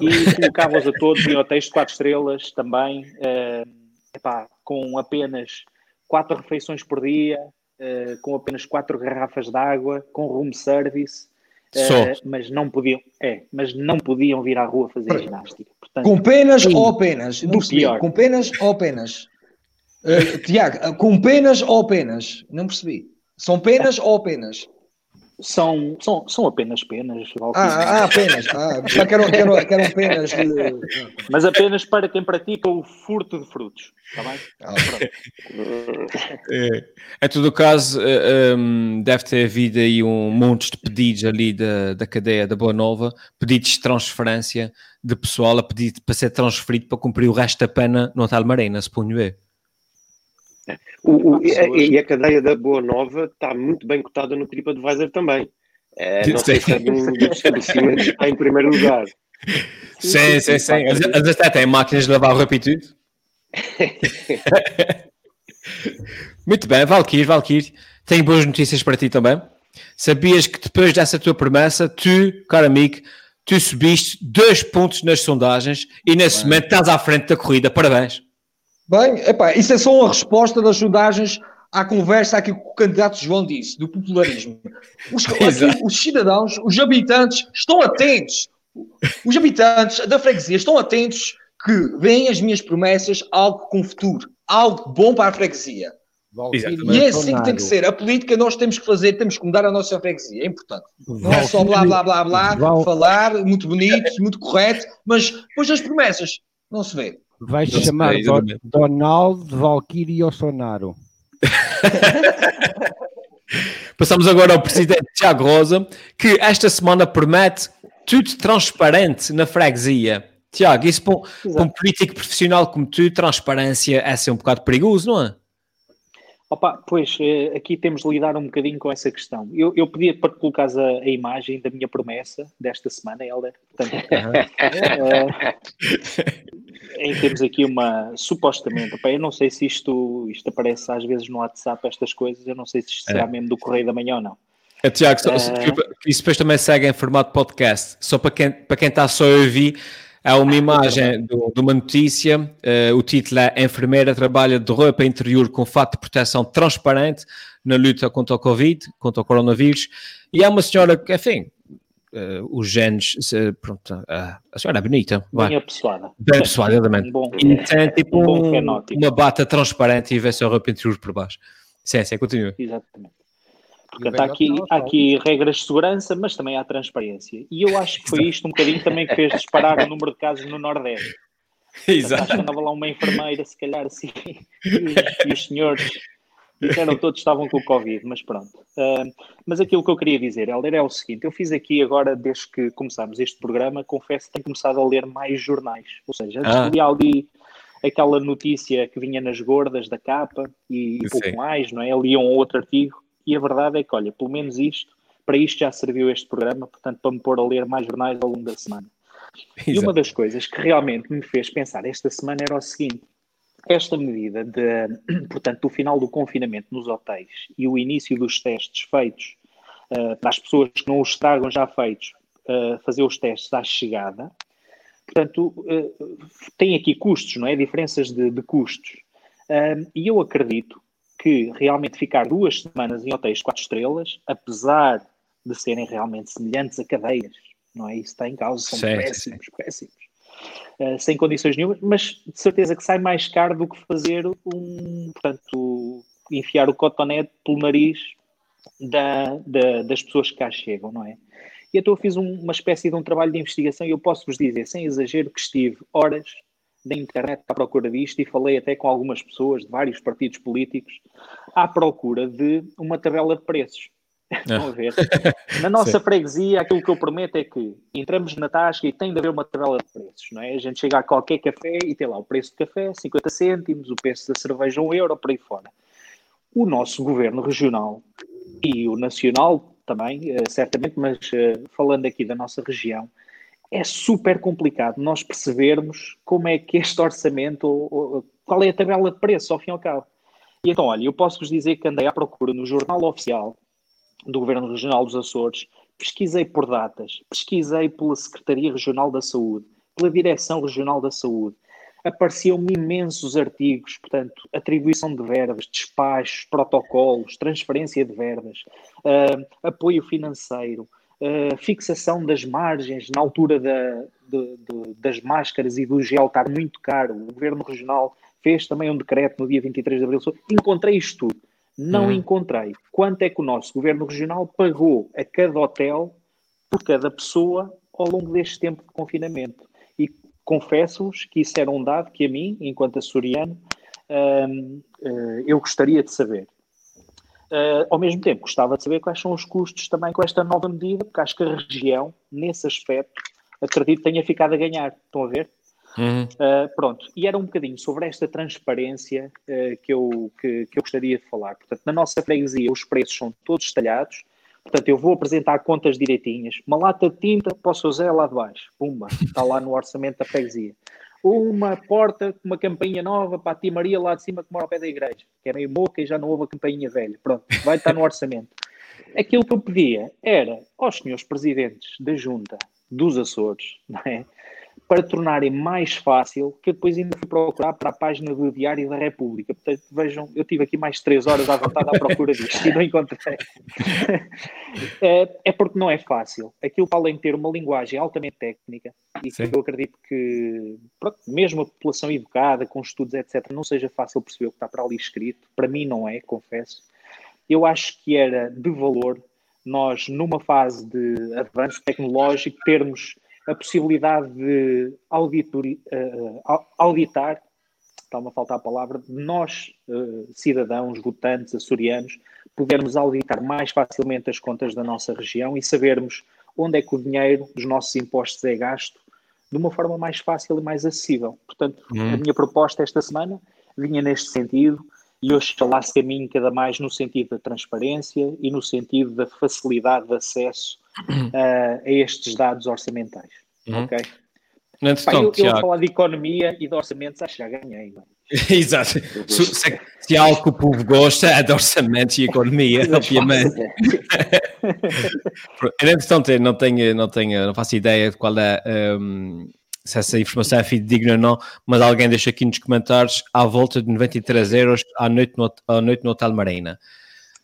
E colocava-os a todos em hotéis de 4 estrelas também, uh, epá, com apenas quatro refeições por dia, uh, com apenas quatro garrafas de água, com room service. Uh, mas não podiam, é, mas não podiam vir à rua fazer ginástica. Portanto, com penas ou apenas? Não percebi. Pior. Com penas ou apenas? Uh, Tiago, com penas ou apenas? Não percebi. São penas ou apenas? São, são, são apenas penas. Ah, ah, apenas. Ah, *laughs* já que eram, que eram, que eram penas. De... Mas apenas para quem pratica o furto de frutos. Está bem? Ah, *laughs* É. Em todo o caso, eh, um, deve ter havido aí um monte de pedidos ali da, da cadeia da Boa Nova, pedidos de transferência de pessoal a pedir para ser transferido para cumprir o resto da pena no Hotel Marina, suponho eu. O, o, e, e a cadeia da Boa Nova está muito bem cotada no TripAdvisor também. É, não sei se é de um dos estabelecimentos está em primeiro lugar. Sim, sim, sim. Às até tem máquinas de lavar roupa e tudo. *laughs* Muito bem, Valkyrie, Valkyrie, tenho boas notícias para ti também. Sabias que depois dessa tua promessa, tu, caro amigo, tu subiste dois pontos nas sondagens e nesse momento estás à frente da corrida. Parabéns. Bem, epá, isso é só uma resposta das sondagens à conversa aqui que o candidato João disse, do popularismo. Os, *laughs* aqui, os cidadãos, os habitantes, estão atentos. Os habitantes da freguesia estão atentos que veem as minhas promessas algo com futuro, algo bom para a freguesia. Valquíria E é assim que tem que ser. A política nós temos que fazer, temos que mudar a nossa freguesia. É importante. Não é só blá blá blá blá, falar, muito bonito, muito correto, mas depois as promessas não se vê. Vais Não sei, chamar exatamente. Donald Valkyrie Sonaro. *laughs* Passamos agora ao presidente Tiago Rosa, que esta semana promete tudo transparente na freguesia. Tiago, isso para um, para um político profissional como tu, transparência é ser um bocado perigoso, não é? Opa, pois, eh, aqui temos de lidar um bocadinho com essa questão. Eu, eu pedia para que colocares a, a imagem da minha promessa desta semana, Helder. Portanto, *laughs* *laughs* em termos aqui uma, supostamente, opa, eu não sei se isto, isto aparece às vezes no WhatsApp, estas coisas, eu não sei se isto será mesmo do Correio da Manhã ou não. É, Tiago, só- que isso depois também segue em formato podcast. Só para quem, para quem está só a ouvir, há uma imagem do- de uma notícia. eh, o título é Enfermeira trabalha de roupa interior com fato de proteção transparente na luta contra o Covid, contra o coronavírus. E há uma senhora que, enfim, eh, os genes, se- pronto, ah, a senhora é bonita, vai. Bem apessoada. Bem pessoal, exatamente. Um bom, E tem tipo um bom um- fenótipo. uma bata transparente e vê só a roupa interior por baixo. Sim, sim, continua. Exatamente. Portanto, há aqui, há aqui regras de segurança, mas também há transparência. E eu acho que foi isto um bocadinho também que fez disparar o número de casos no Nordeste. *laughs* Portanto, acho que andava lá uma enfermeira, se calhar assim, *laughs* e os, e os senhores disseram todos estavam com o Covid, mas pronto. Ah, mas aquilo que eu queria dizer, Helder, é o seguinte: eu fiz aqui agora, desde que começámos este programa, confesso que tenho começado a ler mais jornais. Ou seja, antes Ah. lia ali aquela notícia que vinha nas gordas da capa e, e pouco mais, não é? Lia um ou outro artigo e a verdade é que, olha, pelo menos isto, para isto já serviu este programa, portanto, para me pôr a ler mais jornais ao longo da semana. E uma Exato. das coisas que realmente me fez pensar esta semana era o seguinte: esta medida de, *clears throat* portanto, do final do confinamento nos hotéis e o início dos testes feitos eh, para as pessoas que não os tragam já feitos, eh, fazer os testes à chegada, portanto, eh, tem aqui custos, não é? Diferenças de, de custos. E eu acredito que realmente ficar duas semanas em hotéis de quatro estrelas, apesar de serem realmente semelhantes a cadeias, não é? Isso está em causa, são sim, péssimos, péssimos. Uh, sem condições nenhumas, mas de certeza que sai mais caro do que fazer um, portanto, enfiar o cotonete pelo nariz da, da- das pessoas que cá chegam, não é? E então eu fiz um- uma espécie de um trabalho de investigação e eu posso vos dizer, sem exagero, que estive horas da internet à procura disto e falei até com algumas pessoas de vários partidos políticos à procura de uma tabela de preços. *laughs* Estão a ver? *laughs* Na nossa freguesia, aquilo que eu prometo é que entramos na tasca e tem de haver uma tabela de preços, não é? A gente chega a qualquer café e tem lá o preço do café, 50 cêntimos, o preço da cerveja, 1 euro, por aí fora. O nosso governo regional e o nacional também, eh, certamente, mas eh, falando aqui da nossa região, é super complicado nós percebermos como é que este orçamento, qual é a tabela de preços, ao fim e ao cabo. E então, olha, eu posso-vos dizer que andei à procura no jornal oficial do Governo Regional dos Açores, pesquisei por datas, pesquisei pela Secretaria Regional da Saúde, pela Direção Regional da Saúde, apareciam-me imensos artigos, portanto, atribuição de verbas, despachos, protocolos, transferência de verbas, ah, apoio financeiro, ah, fixação das margens na altura da- de- de- das máscaras e do gel estar muito caro. O Governo Regional fez também um decreto no dia 23 de abril. Encontrei isto tudo. Não Uhum. encontrei quanto é que o nosso governo regional pagou a cada hotel por cada pessoa ao longo deste tempo de confinamento. E confesso-vos que isso era um dado que a mim, enquanto açoriano, eh, eu gostaria de saber. Uh, ao mesmo tempo, gostava de saber quais são os custos também com esta nova medida, porque acho que a região, nesse aspecto, acredito que tenha ficado a ganhar. Estão a ver? Uhum. Uh, pronto, e era um bocadinho sobre esta transparência uh, que, eu, que, que eu gostaria de falar. Portanto, na nossa freguesia, os preços são todos detalhados. Portanto, eu vou apresentar contas direitinhas. Uma lata de tinta para o lá de baixo. Pumba, está lá no orçamento da freguesia. Uma porta uma campainha nova para a tia Maria lá de cima que mora ao pé da igreja. Que é meio boca e já não houve a campainha velha. Pronto, vai estar no orçamento. Aquilo que eu pedia era aos senhores presidentes da junta dos Açores, não é? Para tornarem mais fácil, que eu depois ainda fui procurar para a página do Diário da República. Portanto, vejam, eu tive aqui mais de três horas à vontade à procura disto e não encontrei. é, *laughs* é, porque não é fácil. Aquilo, além de ter uma linguagem altamente técnica, e que eu acredito que, pronto, mesmo a população educada, com estudos, etc., não seja fácil perceber o que está para ali escrito, para mim não é, confesso. Eu acho que era de valor nós, numa fase de avanço tecnológico, termos a possibilidade de auditor, uh, auditar, está-me a faltar a palavra, de nós, uh, cidadãos, votantes, açorianos, podermos auditar mais facilmente as contas da nossa região e sabermos onde é que o dinheiro dos nossos impostos é gasto de uma forma mais fácil e mais acessível. Portanto, hum. a minha proposta esta semana vinha neste sentido e hoje lá se caminho cada mais no sentido da transparência e no sentido da facilidade de acesso uh, *coughs* a estes dados orçamentais. Uhum. Ok? Antes, Pá, eu, então, eu a falar de economia e de orçamentos, acho que já ganhei. Mano. *laughs* Exato. Se, se, se há algo que o povo gosta é de orçamentos e economia, *laughs* *laughs* obviamente. Entretanto, eu não tenho, não tenho, não faço ideia de qual é. Um, se essa informação é fidedigna ou não, mas alguém deixa aqui nos comentários à volta de 93 euros à noite no, à noite no Hotel Marina.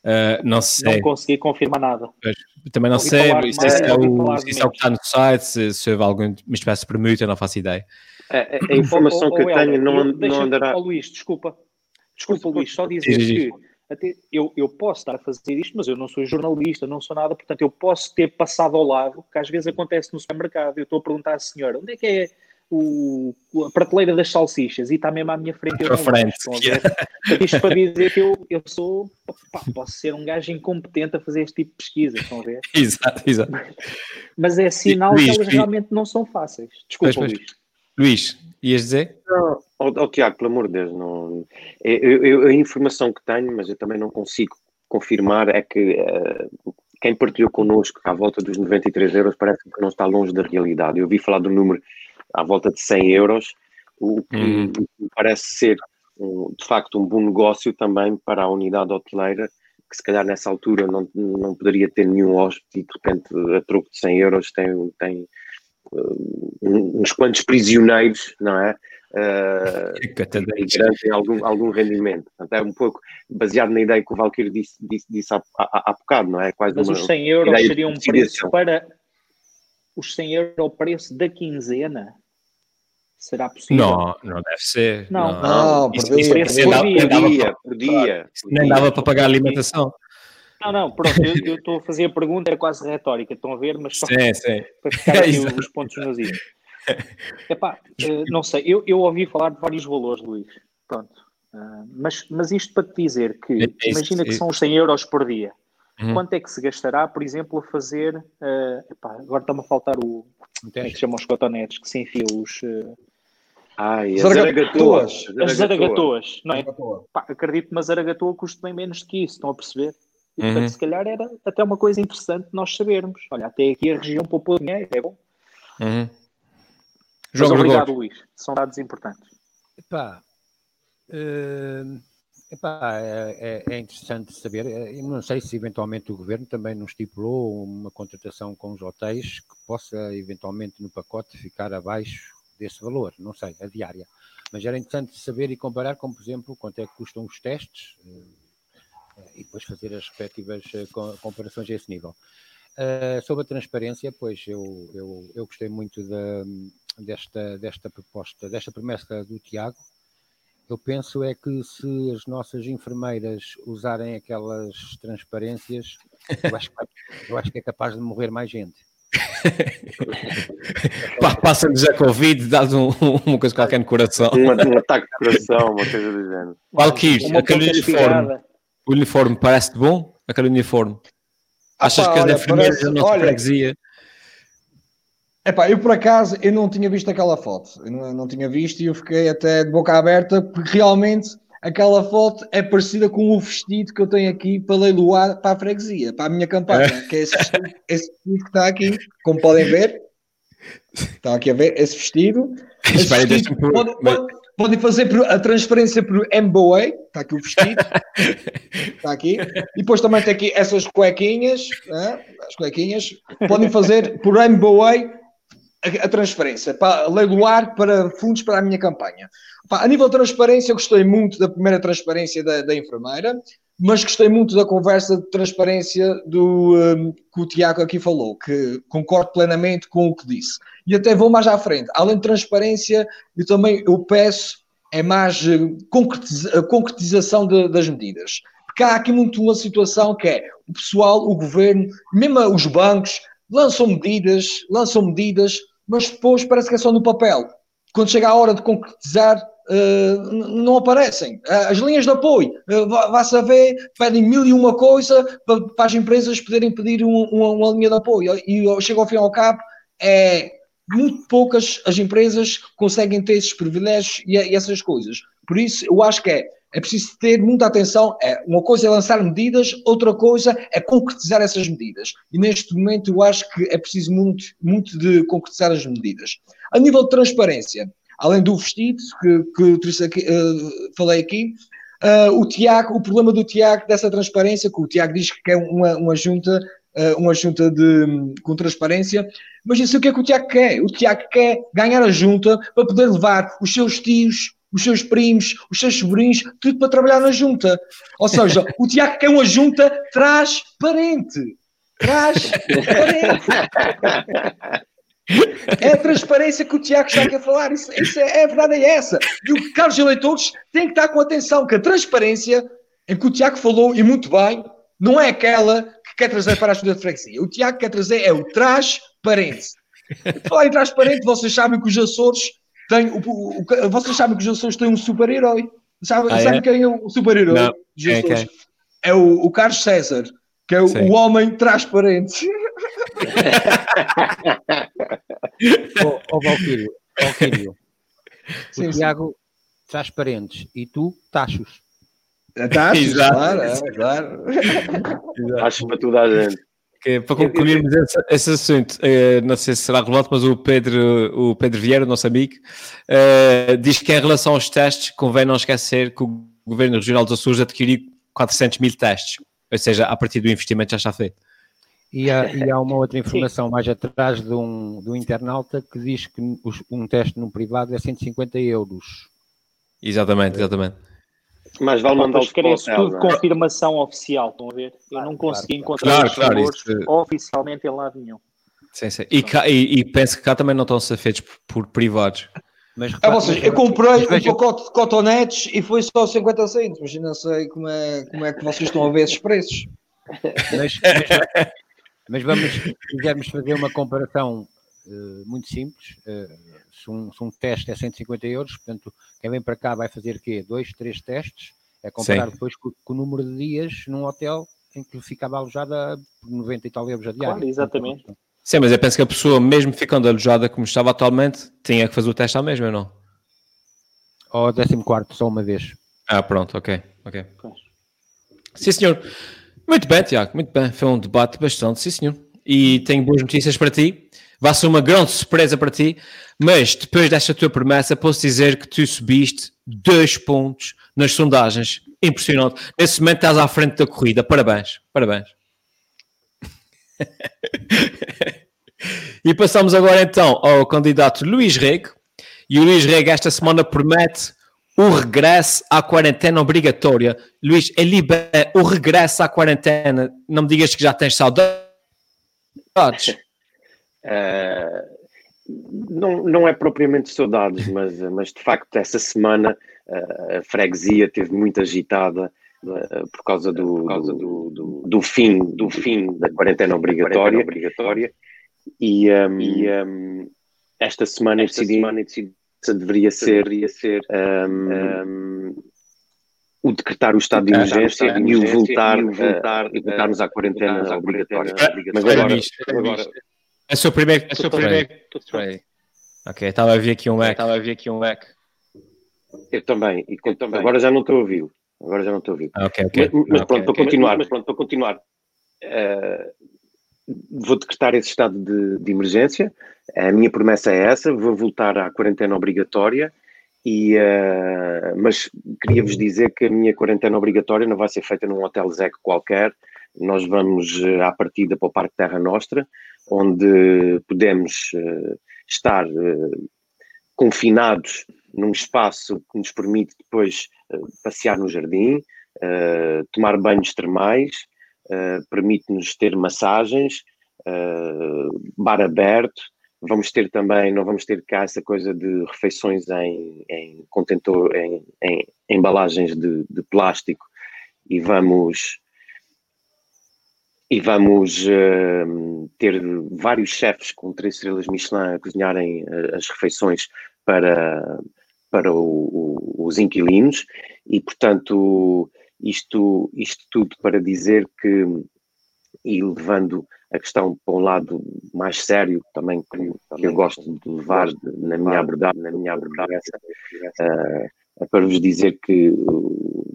Uh, não sei. Não consegui confirmar nada. Também não ouvi sei se, isso é, o, se isso é o que está no site, se, se houve alguma espécie de permuta, não faço ideia. A, a, a informação oh, oh, que eu tenho não, não andará. Oh, Luís, desculpa. Desculpa, Luís, só dizer que até eu, eu posso estar a fazer isto, mas eu não sou jornalista, não sou nada, portanto eu posso ter passado ao lado, que às vezes acontece no supermercado. Eu estou a perguntar à senhora onde é que é o, a prateleira das salsichas e está mesmo à minha frente. Eu frente. Yeah. Isto para dizer que eu, eu sou, pá, posso ser um gajo incompetente a fazer este tipo de pesquisa, estão a ver? *laughs* exato, exato. Mas é sinal Luís, que elas Luís. realmente não são fáceis. Desculpa, pois, pois. Luís. Luís, ias dizer? Não, oh, oh, Tiago, pelo amor de Deus, não, eu, eu, a informação que tenho, mas eu também não consigo confirmar, é que uh, quem partilhou connosco à volta dos 93 euros parece que não está longe da realidade. Eu ouvi falar do número à volta de 100 euros, o que uhum. parece ser, um, de facto, um bom negócio também para a unidade hoteleira, que se calhar nessa altura não, não poderia ter nenhum hóspede e de repente a troco de 100 euros tem, tem uh, uns quantos prisioneiros, não é? Uh, e garantem algum, algum rendimento. Portanto, é um pouco baseado na ideia que o Valkyrie disse, disse, disse há, há, há bocado, não é? Quase Mas os 100 euros seriam um preço para os 100 euros ao preço da quinzena? Será possível? Não, não deve ser. Não, não, não isso, isso, isso por, dia, por dia, por dia. Nem dava para pagar a alimentação. Não, não, pronto, eu estou a fazer a pergunta, é quase retórica, estão a ver, mas só sim, sim. para ficar aqui *laughs* os pontos nos is. *laughs* Epá, eh, não sei, eu, eu ouvi falar de vários valores, Luís, pronto. Uh, mas, mas isto para te dizer que, é imagina que são os 100 euros por dia. Uhum. Quanto é que se gastará, por exemplo, a fazer. Uh, epá, agora está-me a faltar o. Como é que se chama os cotonetes que se enfia os. Uh, Ai, as zaragatoas. As zaragatoas, não é? Pá, acredito que uma zaragatoa custa bem menos que isso, estão a perceber? E, portanto, uhum. se calhar era até uma coisa interessante nós sabermos. Olha, até aqui a região poupou dinheiro, é bom. Uhum. Mas obrigado, Luís. São dados importantes. Epá, uh, epá é, é, é, interessante saber. Eh, eu não sei se eventualmente o governo também não estipulou uma contratação com os hotéis que possa eventualmente no pacote ficar abaixo desse valor, não sei, a diária. Mas era interessante saber e comparar com, por exemplo, quanto é que custam os testes uh, e depois fazer as respectivas uh, comparações a esse nível. Sobre a transparência, pois eu, eu, eu gostei muito de, desta, desta proposta, desta promessa do Tiago. Eu penso é que se as nossas enfermeiras usarem aquelas transparências, eu acho, que, eu acho que é capaz de morrer mais gente. Passa-nos a Covid, dás um, uma coisa qualquer no coração. Um, um ataque de coração, uma coisa do género. Valkyrie, aquele uniforme, o uniforme parece-te bom? Aquele uniforme? Achas pá, que as olha, enfermeiras parece- da nossa olha, freguesia Epá, eu por acaso eu não tinha visto aquela foto, eu não, não tinha visto e eu fiquei até de boca aberta porque realmente aquela foto é parecida com o vestido que eu tenho aqui para leiloar para a freguesia, para a minha campanha, que é esse vestido, esse vestido que está aqui, como podem ver, está aqui a ver esse vestido. *laughs* Esse vestido podem, podem- podem fazer a transferência por MBOA, está aqui o vestido, *laughs* está aqui, e depois também tem aqui essas cuequinhas, né? as cuequinhas, podem fazer por MBOA a, a transferência, para leiloar para fundos para a minha campanha. Pá, a nível de transparência, gostei muito da primeira transparência da, da enfermeira, mas gostei muito da conversa de transparência do, um, que o Tiago aqui falou, que concordo plenamente com o que disse. E até vou mais à frente. Além de transparência, eu também eu peço é mais eh, concretiza- concretização de- das medidas. Porque há aqui muito uma situação que é o pessoal, o governo, mesmo os bancos, lançam medidas, lançam medidas, mas depois parece que é só no papel. Quando chega a hora de concretizar, n- não aparecem. Eh, As linhas de apoio, vá- vá-se a ver, pedem mil e uma coisa para, para as empresas poderem pedir um- uma, uma linha de apoio. E chega ao fim e ao cabo, é muito poucas as empresas conseguem ter esses privilégios e, e essas coisas. Por isso, eu acho que é, é preciso ter muita atenção. É, uma coisa é lançar medidas, outra coisa é concretizar essas medidas. E neste momento eu acho que é preciso muito, muito de concretizar as medidas. A nível de transparência, além do vestido que, que aqui, eh, falei aqui, eh, o Tiago, o problema do Tiago dessa transparência, que o Tiago diz que é uma, uma junta, eh, uma junta de, com transparência, mas isso é o que é que o Tiago quer? O Tiago quer ganhar a junta para poder levar os seus tios, os seus primos, os seus sobrinhos, tudo para trabalhar na junta. Ou seja, o Tiago quer uma junta transparente. Transparente. É a transparência que o Tiago está aqui a falar. Isso, isso é, é a verdade, é essa. E o Carlos eleitores têm que estar com atenção que a transparência, em que o Tiago falou, e muito bem, não é aquela que quer trazer para a ajuda de freguesia. O Tiago quer trazer é o transparente. Falar em transparente, vocês sabem que os Açores têm. O, o- o- vocês sabem que os Açores têm um super-herói. Sabem, Ah, é? sabem quem é o super-herói é, quem É o, o Carlos César, que é o, o homem transparente. *laughs* *laughs* Ó ó, Valquírio, Valquírio, Sim, o. Tiago transparentes e tu tachos. Tá, Exato. claro, é, claro. *laughs* Acho para toda a gente. Que, para concluirmos esse, esse assunto, eh, não sei se será relevante, mas o Pedro, o Pedro Vieira, nosso amigo, eh, diz que em relação aos testes, convém não esquecer que o Governo Regional dos Açores adquiriu 400 mil testes, ou seja, a partir do investimento já está feito. E há, e há uma outra informação mais atrás de um, de um internauta que diz que um teste no privado é 150 euros. Exatamente, exatamente. Mas vale mandar Depois o querem tudo não é? confirmação oficial, estão a ver? Eu não consegui encontrar Claro, os claro, valores isso- oficialmente em lado nenhum. Sim, sim. E, cá- e- e penso que cá também não estão a ser feitos por, por privados. Mas Ah, repara- vocês, eu comprei um pacote de cotonetes e foi só 50 cêntimos. Eu não sei como é, como é que vocês estão a ver esses preços. Mas, mas- mas vamos, se quisermos fazer uma comparação eh, muito simples, eh, se, um, se um teste é 150 euros, portanto, quem vem para cá vai fazer o quê? Dois, três testes, é comparar Sim. depois com, com o número de dias num hotel em que ficava alojada por 90 e tal euros a diária. Claro, exatamente. Sim, mas eu penso que a pessoa, mesmo ficando alojada como estava atualmente, tinha que fazer o teste à mesma, ou não? Ou 14 só uma vez. Ah, pronto, ok, ok. Pois. Sim, senhor. Muito bem, Tiago, muito bem. Foi um debate bastante, sim, senhor. E tenho boas notícias para ti. Vai ser uma grande surpresa para ti, mas depois desta tua promessa, posso dizer que tu subiste dois pontos nas sondagens. Impressionante. Nesse momento estás à frente da corrida. Parabéns, parabéns. *laughs* e passamos agora então ao candidato Luís Rego. E o Luís Rego esta semana promete o regresso à quarentena obrigatória. Luís, é o regresso à quarentena. Não me digas que já tens saudades. Eh, não, não é propriamente saudades, mas, mas de facto essa semana uh, a freguesia teve muito agitada uh, por causa, do, por causa do, do, do, fim, do fim da quarentena obrigatória, quarentena obrigatória. e, um, e um, esta semana esta decidi, semana decidi se deveria ser, deveria ser um, o decretar o estado de emergência e o voltar, e voltar, e voltarmos à quarentena obrigatória. Mas agora, agora é o seu primeiro. É o seu primeiro. Ok, estava a ver aqui um eco. Estava a ver aqui um eco. Eu também. E eu também. Agora já não estou a ouvir. Agora já não estou a ouvir. Ah, ok, ok. Mas, mas pronto, okay, para continuar. Mas pronto, para continuar. Uh, vou decretar esse estado de, de, emergência. A minha promessa é essa. Vou voltar à quarentena obrigatória. E, uh, mas queria-vos dizer que a minha quarentena obrigatória não vai ser feita num hotel Zeco qualquer. Nós vamos à partida para o Parque Terra Nostra onde podemos uh, estar uh, confinados num espaço que nos permite depois passear no jardim, tomar banhos termais, permite-nos ter massagens, bar aberto. Vamos ter também, não vamos ter cá essa coisa de refeições em, em contentor, em, em embalagens de, de plástico e vamos e vamos uh, ter vários chefes com três estrelas Michelin a cozinharem uh, as refeições para, para o, o, os inquilinos. E, portanto, isto, isto tudo para dizer que, e levando a questão para um lado mais sério, também que, que eu gosto de levar na minha abordagem, na minha abordagem uh, para vos dizer que,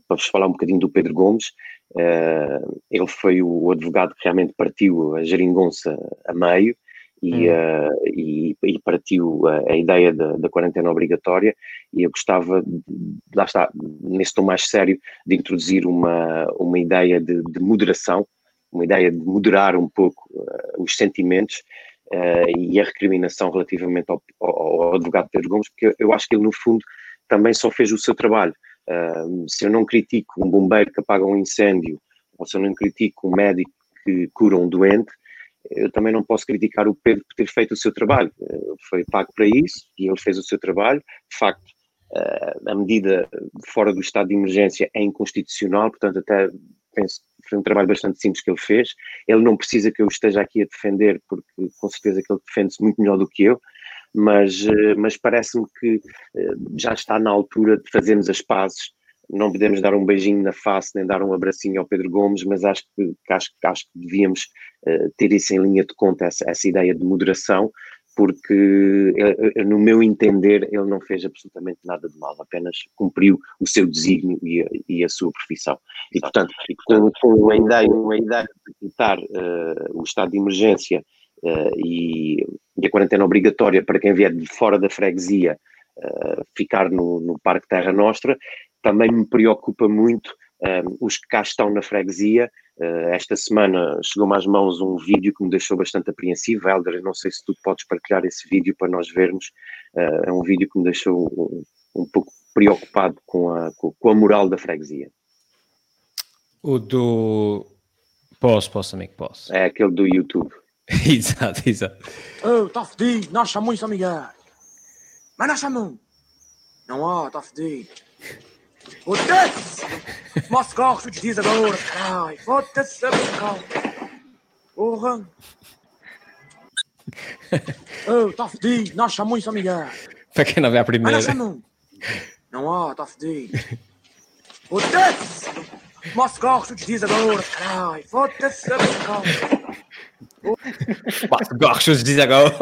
para vos falar um bocadinho do Pedro Gomes, Uh, ele foi o advogado que realmente partiu a geringonça a meio e, hum. uh, e, e, partiu a, a ideia da, da, quarentena obrigatória e eu gostava, de, lá está, nesse tom mais sério, de introduzir uma, uma ideia de, de moderação, uma ideia de moderar um pouco uh, os sentimentos e a recriminação relativamente ao, ao, ao advogado Pedro Gomes, porque eu, eu acho que ele, no fundo, também só fez o seu trabalho. Uh, se eu não critico um bombeiro que apaga um incêndio, ou se eu não critico um médico que cura um doente, eu também não posso criticar o Pedro por ter feito o seu trabalho. Uh, foi pago para isso e ele fez o seu trabalho. De facto, uh, a medida fora do estado de emergência é inconstitucional, portanto, até penso que foi um trabalho bastante simples que ele fez. Ele não precisa que eu esteja aqui a defender, porque com certeza que ele defende-se muito melhor do que eu mas, eh, mas parece-me que eh, já está na altura de fazermos as pazes. Não podemos dar um beijinho na face nem dar um abracinho ao Pedro Gomes, mas acho que, acho, acho que devíamos uh, ter isso em linha de conta, essa, essa ideia de moderação, porque, no meu entender, ele não fez absolutamente nada de mal, apenas cumpriu o seu desígnio e a, e a sua profissão. E, portanto, com, com a ideia, a ideia de quitar uh, o estado de emergência e, e, a quarentena obrigatória para quem vier de fora da freguesia uh, ficar no, no, Parque Terra Nostra, também me preocupa muito um, os que cá estão na freguesia. Uh, esta semana chegou-me às mãos um vídeo que me deixou bastante apreensivo. Helder, não sei se tu podes partilhar esse vídeo para nós vermos. é um vídeo que me deixou um, um pouco preocupado com a, com a moral da freguesia. O do. Posso, posso, amigo, posso. É aquele do YouTube. *laughs* exato, exato. Oh, está fedido, nós chamamos São Miguel. Mas nós chamamos. Não há, está fedido. Foda-se! Mas carro se diz agora, caralho. Foda-se, carro. Porra. Oh, está fedido, nós chamamos São Miguel. Para quem não vê a primeira. Mas nós chamamos. Não há, está fedido. Foda-se! Mas carro se diz agora, caralho. Foda-se, carro. Gostos de agora.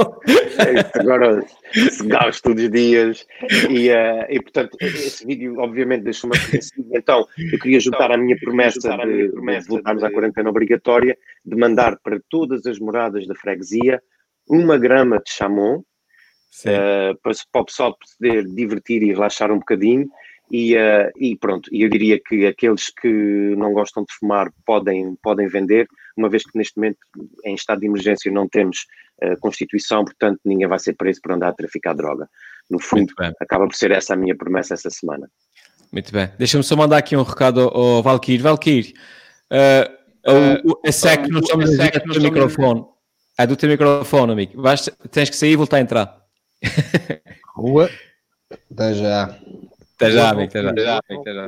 É agora cigarros todos os dias e, uh, e portanto esse vídeo obviamente deixou-me apreensivo então eu queria juntar a minha promessa de, de voltarmos à quarentena obrigatória de mandar para todas as moradas da freguesia uma grama de chamon uh, para, para o pessoal poder divertir e relaxar um bocadinho. E, uh, e pronto, eu diria que aqueles que não gostam de fumar podem, podem vender, uma vez que neste momento em estado de emergência não temos uh, Constituição, portanto ninguém vai ser preso por andar a traficar droga. No fundo, acaba por ser essa a minha promessa essa semana. Muito bem. Deixa-me só mandar aqui um recado ao, Valkyrie. Valkyrie, uh, uh, o, a SEC não estamos a dizer do teu microfone. É do teu microfone, amigo. Vais, tens que sair e voltar a entrar. Rua. *laughs* Até já. Até já, amigo. Até já. Até já, amigo, até já.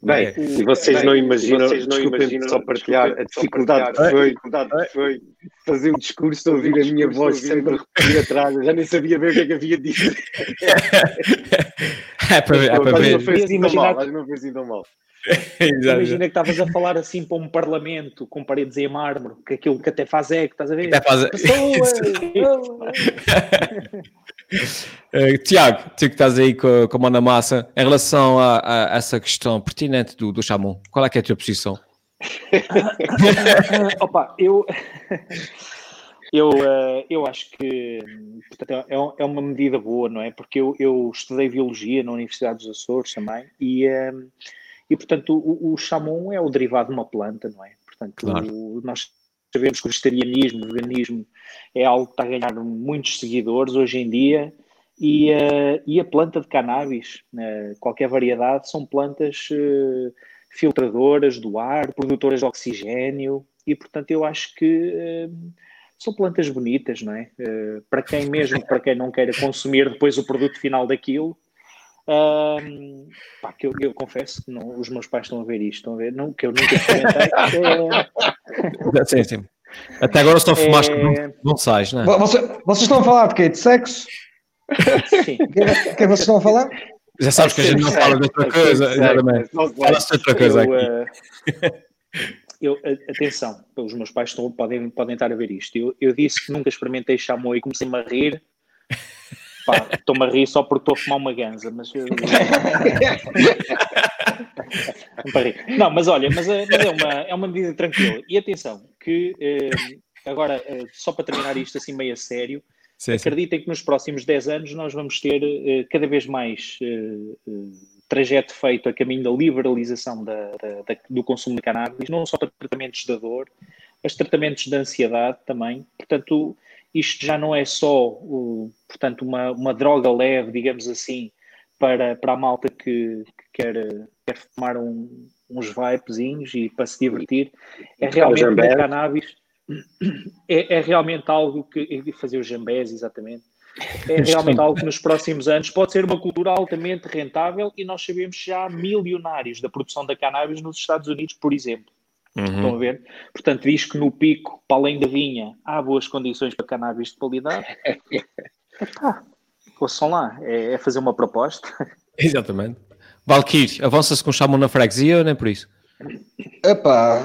Bem, e vocês não imaginam, desculpem só partilhar a dificuldade que foi, que foi fazer um discurso, ouvir a minha voz sempre a repetir atrás, eu já nem sabia ver o que é que havia de dizer. *laughs* É para ver. É para ver. não foi assim tão Imaginar- mal, não assim tão mal. Exato. Imagina que estavas a falar assim para um parlamento com paredes em mármore, que aquilo que até faz é que estás a ver? Até faz- Pessoas! *laughs* *laughs* Eh, Tiago, tu que estás aí com, com a mão na massa, em relação a, a essa questão pertinente do, do Chamon, qual é é a tua posição? *laughs* Opa, eu, *laughs* eu, eh, eu acho que portanto, é, um- é uma medida boa, não é? Porque eu, eu estudei biologia na Universidade dos Açores também e, eh, e portanto, o, o chamon é o derivado de uma planta, não é? Portanto, Claro. o- nós sabemos que o vegetarianismo, o veganismo é algo que está a ganhar muitos seguidores hoje em dia e, eh, e a planta de cannabis, eh, qualquer variedade, são plantas eh, filtradoras do ar, produtoras de oxigênio e, portanto, eu acho que eh, são plantas bonitas, não é? Para quem mesmo, para quem não queira consumir depois o produto final daquilo, Ahm, pá, que eu, eu confesso que não, os meus pais estão a ver isto, estão a ver, não, que eu nunca experimentei. é, *laughs* Sim, sim. Até agora só fumaste É. não, não sais, não é? Você- vocês estão a falar de quê? De sexo? sim. O que, é- o que é que vocês estão a falar? Já sabes que a gente não fala de outra coisa, exatamente. Fala-se de outra coisa eu, aqui. eh, eu- a- atenção, os meus pais estão- podem, podem estar a ver isto. Eu, eu disse que nunca experimentei chamou e comecei-me a rir. Pá, Estou-me a rir só porque estou a fumar uma ganza, mas. *laughs* Não mas olha, mas, é- mas é, uma, é uma medida tranquila. E atenção, que eh, agora, eh, só para terminar isto assim meio a sério, Sim, sim. acreditem que nos próximos 10 anos nós vamos ter eh, cada vez mais eh, eh, trajeto feito a caminho da liberalização da- da- da- do consumo de cannabis, não só para tratamentos da dor, mas tratamentos de ansiedade também. Portanto, isto já não é só o- portanto, uma, uma droga leve, digamos assim, para, para a malta que, que quer, quer fumar um- uns vapezinhos e para se divertir. É realmente o jambé. cannabis. É, é realmente algo que. e Fazer os jambés, exatamente. É realmente algo que nos próximos anos pode ser uma cultura altamente rentável e nós sabemos que já há milionários da produção da cannabis nos Estados Unidos, por exemplo. Estão Uhum. a ver? Portanto, diz que no pico, para além da vinha, há boas condições para cannabis de qualidade. *laughs* Epá, ouçam lá, é, é fazer uma proposta. *laughs* Exatamente. Valkyrie, avança-se com o Chamon na freguesia ou nem por isso? Epá,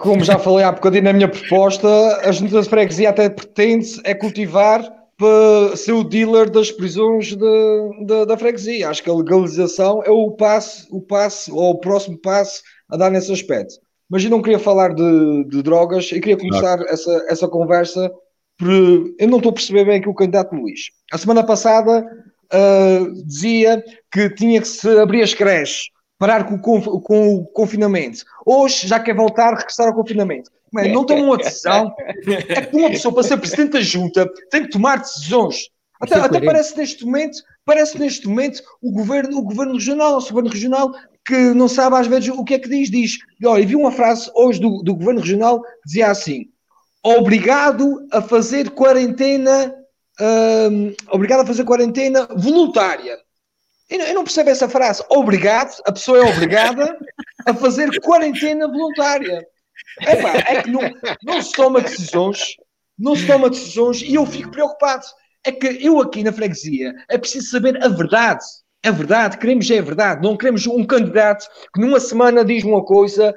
como já falei há bocadinho na minha proposta, a junta de freguesia até pretende é cultivar para ser o dealer das prisões de- de- da freguesia. Acho que a legalização é o passo, o passo ou o próximo passo a dar nesse aspecto. Mas eu não queria falar de, de drogas, eu queria começar essa, essa conversa por. Eu não estou a perceber bem aqui o candidato Luís. A semana passada ah, dizia que tinha que se abrir as creches, parar com com o confinamento. Hoje já quer voltar regressar ao confinamento. Man, não tomam uma decisão. É que uma pessoa para ser presidente da junta tem que tomar decisões. Até, é até parece neste momento, parece neste momento o governo, o governo regional, o governo regional que não sabe às vezes o que é que diz, diz. Olha, vi uma frase hoje do, do governo regional dizia assim: obrigado a fazer quarentena, hum, obrigado a fazer quarentena voluntária. Eu não, eu não percebo essa frase. Obrigado, a pessoa é obrigada a fazer quarentena voluntária. Epá, é que não, não se toma decisões, não se toma decisões e eu fico preocupado. É que eu aqui na freguesia é preciso saber a verdade. É verdade, queremos é a verdade. Não queremos um candidato que numa semana diz uma coisa,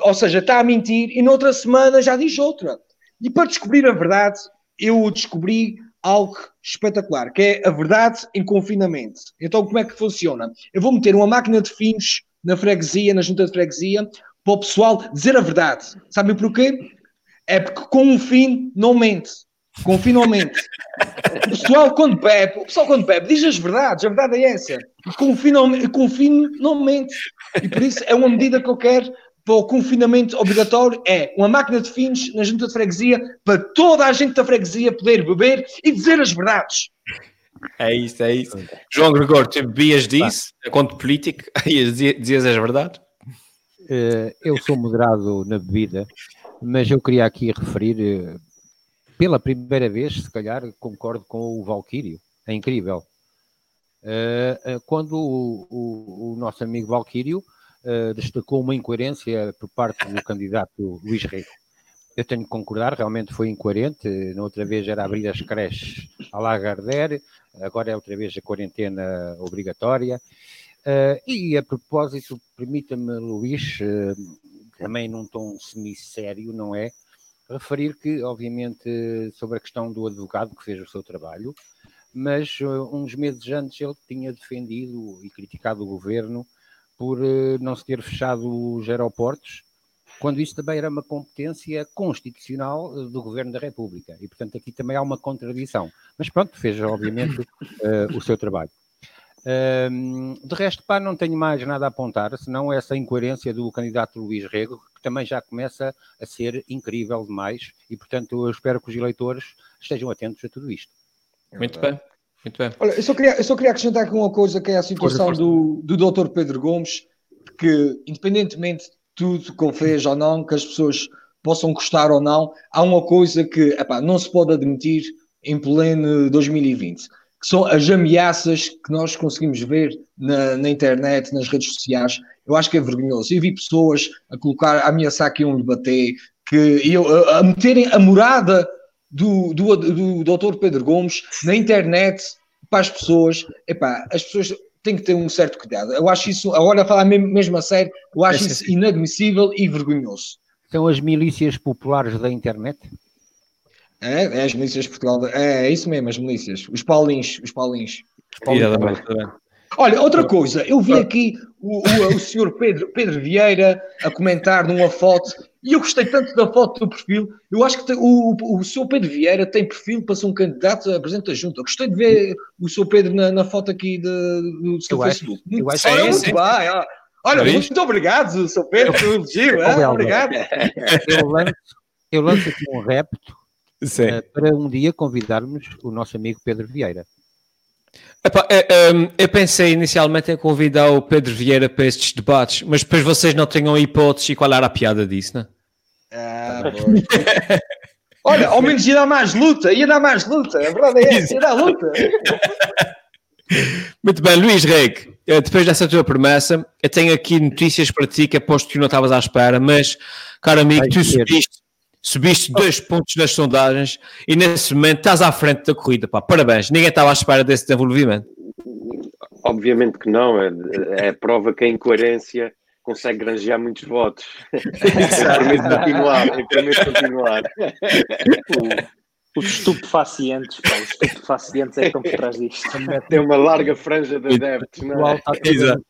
ou seja, está a mentir e noutra semana já diz outra. E para descobrir a verdade, eu descobri algo espetacular, que é a verdade em confinamento. Então, como é que funciona? Eu vou meter uma máquina de fins na freguesia, na junta de freguesia, para o pessoal dizer a verdade. Sabem porquê? É porque com um fim não mente. Mente. O pessoal quando bebe, o pessoal quando bebe diz as verdades, a verdade é essa. Não, mente. E por isso é uma medida que eu quero para o confinamento obrigatório, é uma máquina de fins na junta de freguesia para toda a gente da freguesia poder beber e dizer as verdades. É isso, é isso. João Gregor, tu bebias disso, enquanto político, *laughs* e dizia- dizias as verdades? Eh, eu sou moderado na bebida, mas eu queria aqui referir, eh, pela primeira vez, se calhar, concordo com o Valquírio. É incrível. Uh, uh, quando o, o, o, nosso amigo Valquírio uh, destacou uma incoerência por parte do candidato Luís Rei. Eu tenho que concordar, realmente foi incoerente. Na outra vez era abrir as creches a Lagardère, agora é outra vez a quarentena obrigatória. e a propósito, permita-me, Luís, também num tom semi-sério, não é? Referir que, obviamente, sobre a questão do advogado que fez o seu trabalho, mas uh, uns meses antes ele tinha defendido e criticado o governo por uh, não se ter fechado os aeroportos, quando isso também era uma competência constitucional uh, do Governo da República. E, portanto, aqui também há uma contradição. Mas pronto, fez, obviamente, o seu trabalho. De resto, pá, não tenho mais nada a apontar, senão essa incoerência do candidato Luís Rego, que também já começa a ser incrível demais, e portanto eu espero que os eleitores estejam atentos a tudo isto. Muito bem. Muito bem. Olha, eu só queria, eu só queria acrescentar aqui uma coisa que é a situação força, força. do, do Dr. Pedro Gomes, que independentemente de tudo que fez ou não, que as pessoas possam gostar ou não, há uma coisa que epá, não se pode admitir em pleno 2020, que são as ameaças que nós conseguimos ver na, na internet, nas redes sociais. Eu acho que é vergonhoso. Eu vi pessoas a colocar, a ameaçar que iam lhe bater, que iam, a, a meterem a morada do, do, do, do Dr. Pedro Gomes na internet para as pessoas. Epá, as pessoas têm que ter um certo cuidado. Eu acho isso, agora a falar mesmo, mesmo a sério, eu acho é, isso inadmissível e vergonhoso. São as milícias populares da internet? É, é as milícias de Portugal. É, é isso mesmo, as milícias. Os paulins, os paulins. Os paulins. Olha, outra coisa, eu vi aqui o, o, o senhor Pedro, Pedro Vieira a comentar numa foto e eu gostei tanto da foto do perfil. Eu acho que tem, o, o, o Sr. Pedro Vieira tem perfil para ser um candidato a presidente da Junta. Eu gostei de ver o Sr. Pedro na, na foto aqui de, do seu eu Facebook. Acho, eu acho, Olha, muito sim. bem. Olha, muito obrigado, Sr. Pedro, pelo *laughs* elogio. É? Obrigado. Eu lanço, eu lanço aqui um repto uh, para um dia convidarmos o nosso amigo Pedro Vieira. Epá, eu, é, um, eu pensei inicialmente em convidar o Pedro Vieira para estes debates, mas depois vocês não tenham hipótese e qual era a piada disso, né? Ah, *laughs* Olha, ao menos ia dar mais luta, ia dar mais luta, a verdade é essa, ia dar luta. *laughs* Muito bem, Luís Reg, eh, depois dessa tua promessa, eu tenho aqui notícias para ti que aposto que não estavas à espera, mas, caro amigo, Vai tu subiste, subiste dois pontos nas sondagens e nesse momento estás à frente da corrida, pá, parabéns, ninguém estava à espera desse desenvolvimento. Obviamente que não, é, é prova que a incoerência consegue granjear muitos votos. *laughs* permite continuar, permite continuar. *laughs* Os estupefacientes, pá, os estupefacientes é que estão por trás disto. Tem uma larga franja de adeptos, não é? Exato.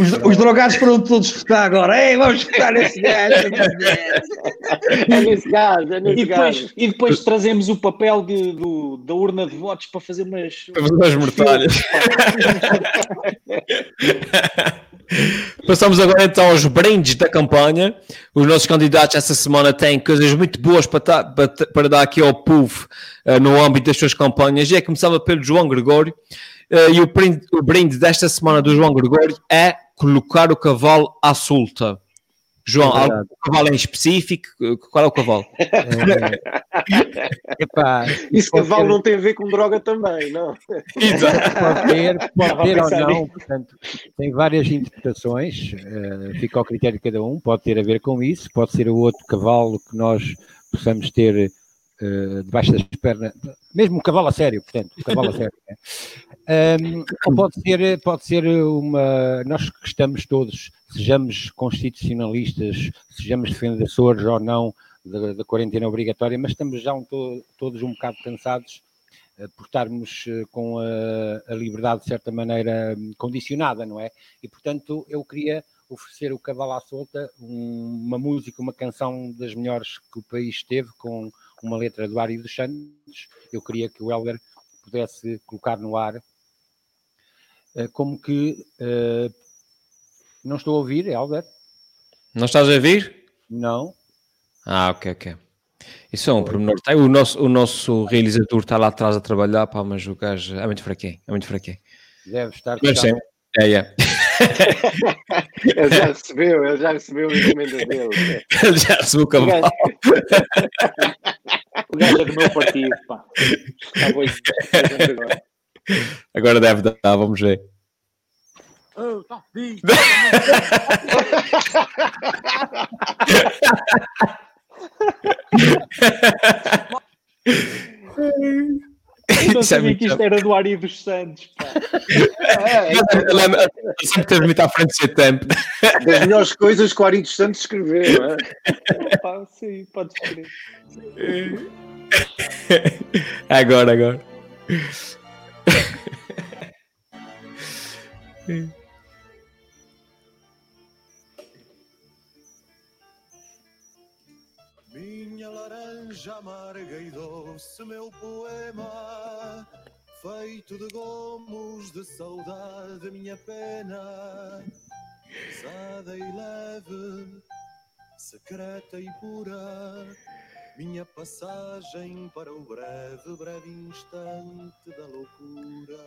Os, os, drogados foram todos votar agora. Ei, vamos votar nesse gajo. é nesse gajo, é nesse e depois, gajo. E depois trazemos o papel de, do, da urna de votos para fazer umas... Para fazer umas mortalhas. *laughs* Passamos agora então aos brindes da campanha. Os nossos candidatos essa semana têm coisas muito boas para, para, para dar aqui ao povo uh, no âmbito das suas campanhas. E é começava pelo João Gregório. Uh, e o brinde, o brinde desta semana do João Gregório é colocar o cavalo à solta. João, é algum cavalo em específico? Qual é o cavalo? É... *laughs* Epá, Isso cavalo ter... não tem a ver com droga também, não? *laughs* Exato. Pode ter, pode ter ou não, portanto, tem várias interpretações, uh, fica ao critério de cada um, pode ter a ver com isso, pode ser o outro cavalo que nós possamos ter uh, debaixo das pernas, mesmo um cavalo a sério, portanto, um cavalo a sério. Né? Um, pode ser, pode ser uma. Nós que estamos todos, sejamos constitucionalistas, sejamos defensores ou não da, quarentena obrigatória, mas estamos já um, to, todos um bocado cansados uh, por estarmos uh, com a, a, liberdade, de certa maneira, condicionada, não é? E, portanto, eu queria oferecer o Cavalo à Solta, um, uma música, uma canção das melhores que o país teve, com uma letra do Ari dos Santos. Eu queria que o Helder pudesse colocar no ar eh, como que uh, não estou a ouvir, Helder. Não estás a ouvir? Não. Ah, ok, ok. Isso é um pormenor. O nosso, o nosso realizador está lá atrás a trabalhar, pá, mas o gajo é muito fraquinho, é muito fraquinho. Deve estar. Mas sim, é, é. *laughs* ele já recebeu, ele já recebeu a encomenda dele. Ele já recebeu o cavalo. O gajo é do meu partido, pá. Bom, agora. Agora deve dar, vamos ver. Oh, tá. *laughs* *laughs* Eu é sabia que isto era do Ari dos Santos. Pá. Ele sempre teve muito à frente do seu tempo. Das melhores coisas que o Ari dos Santos escreveu, não é? Pá, sim, podes crer. Agora, agora. Minha laranja amarga e doce, meu poema, feito de gomos de saudade, minha pena, pesada e leve, secreta e pura, minha passagem para o breve, breve instante da loucura.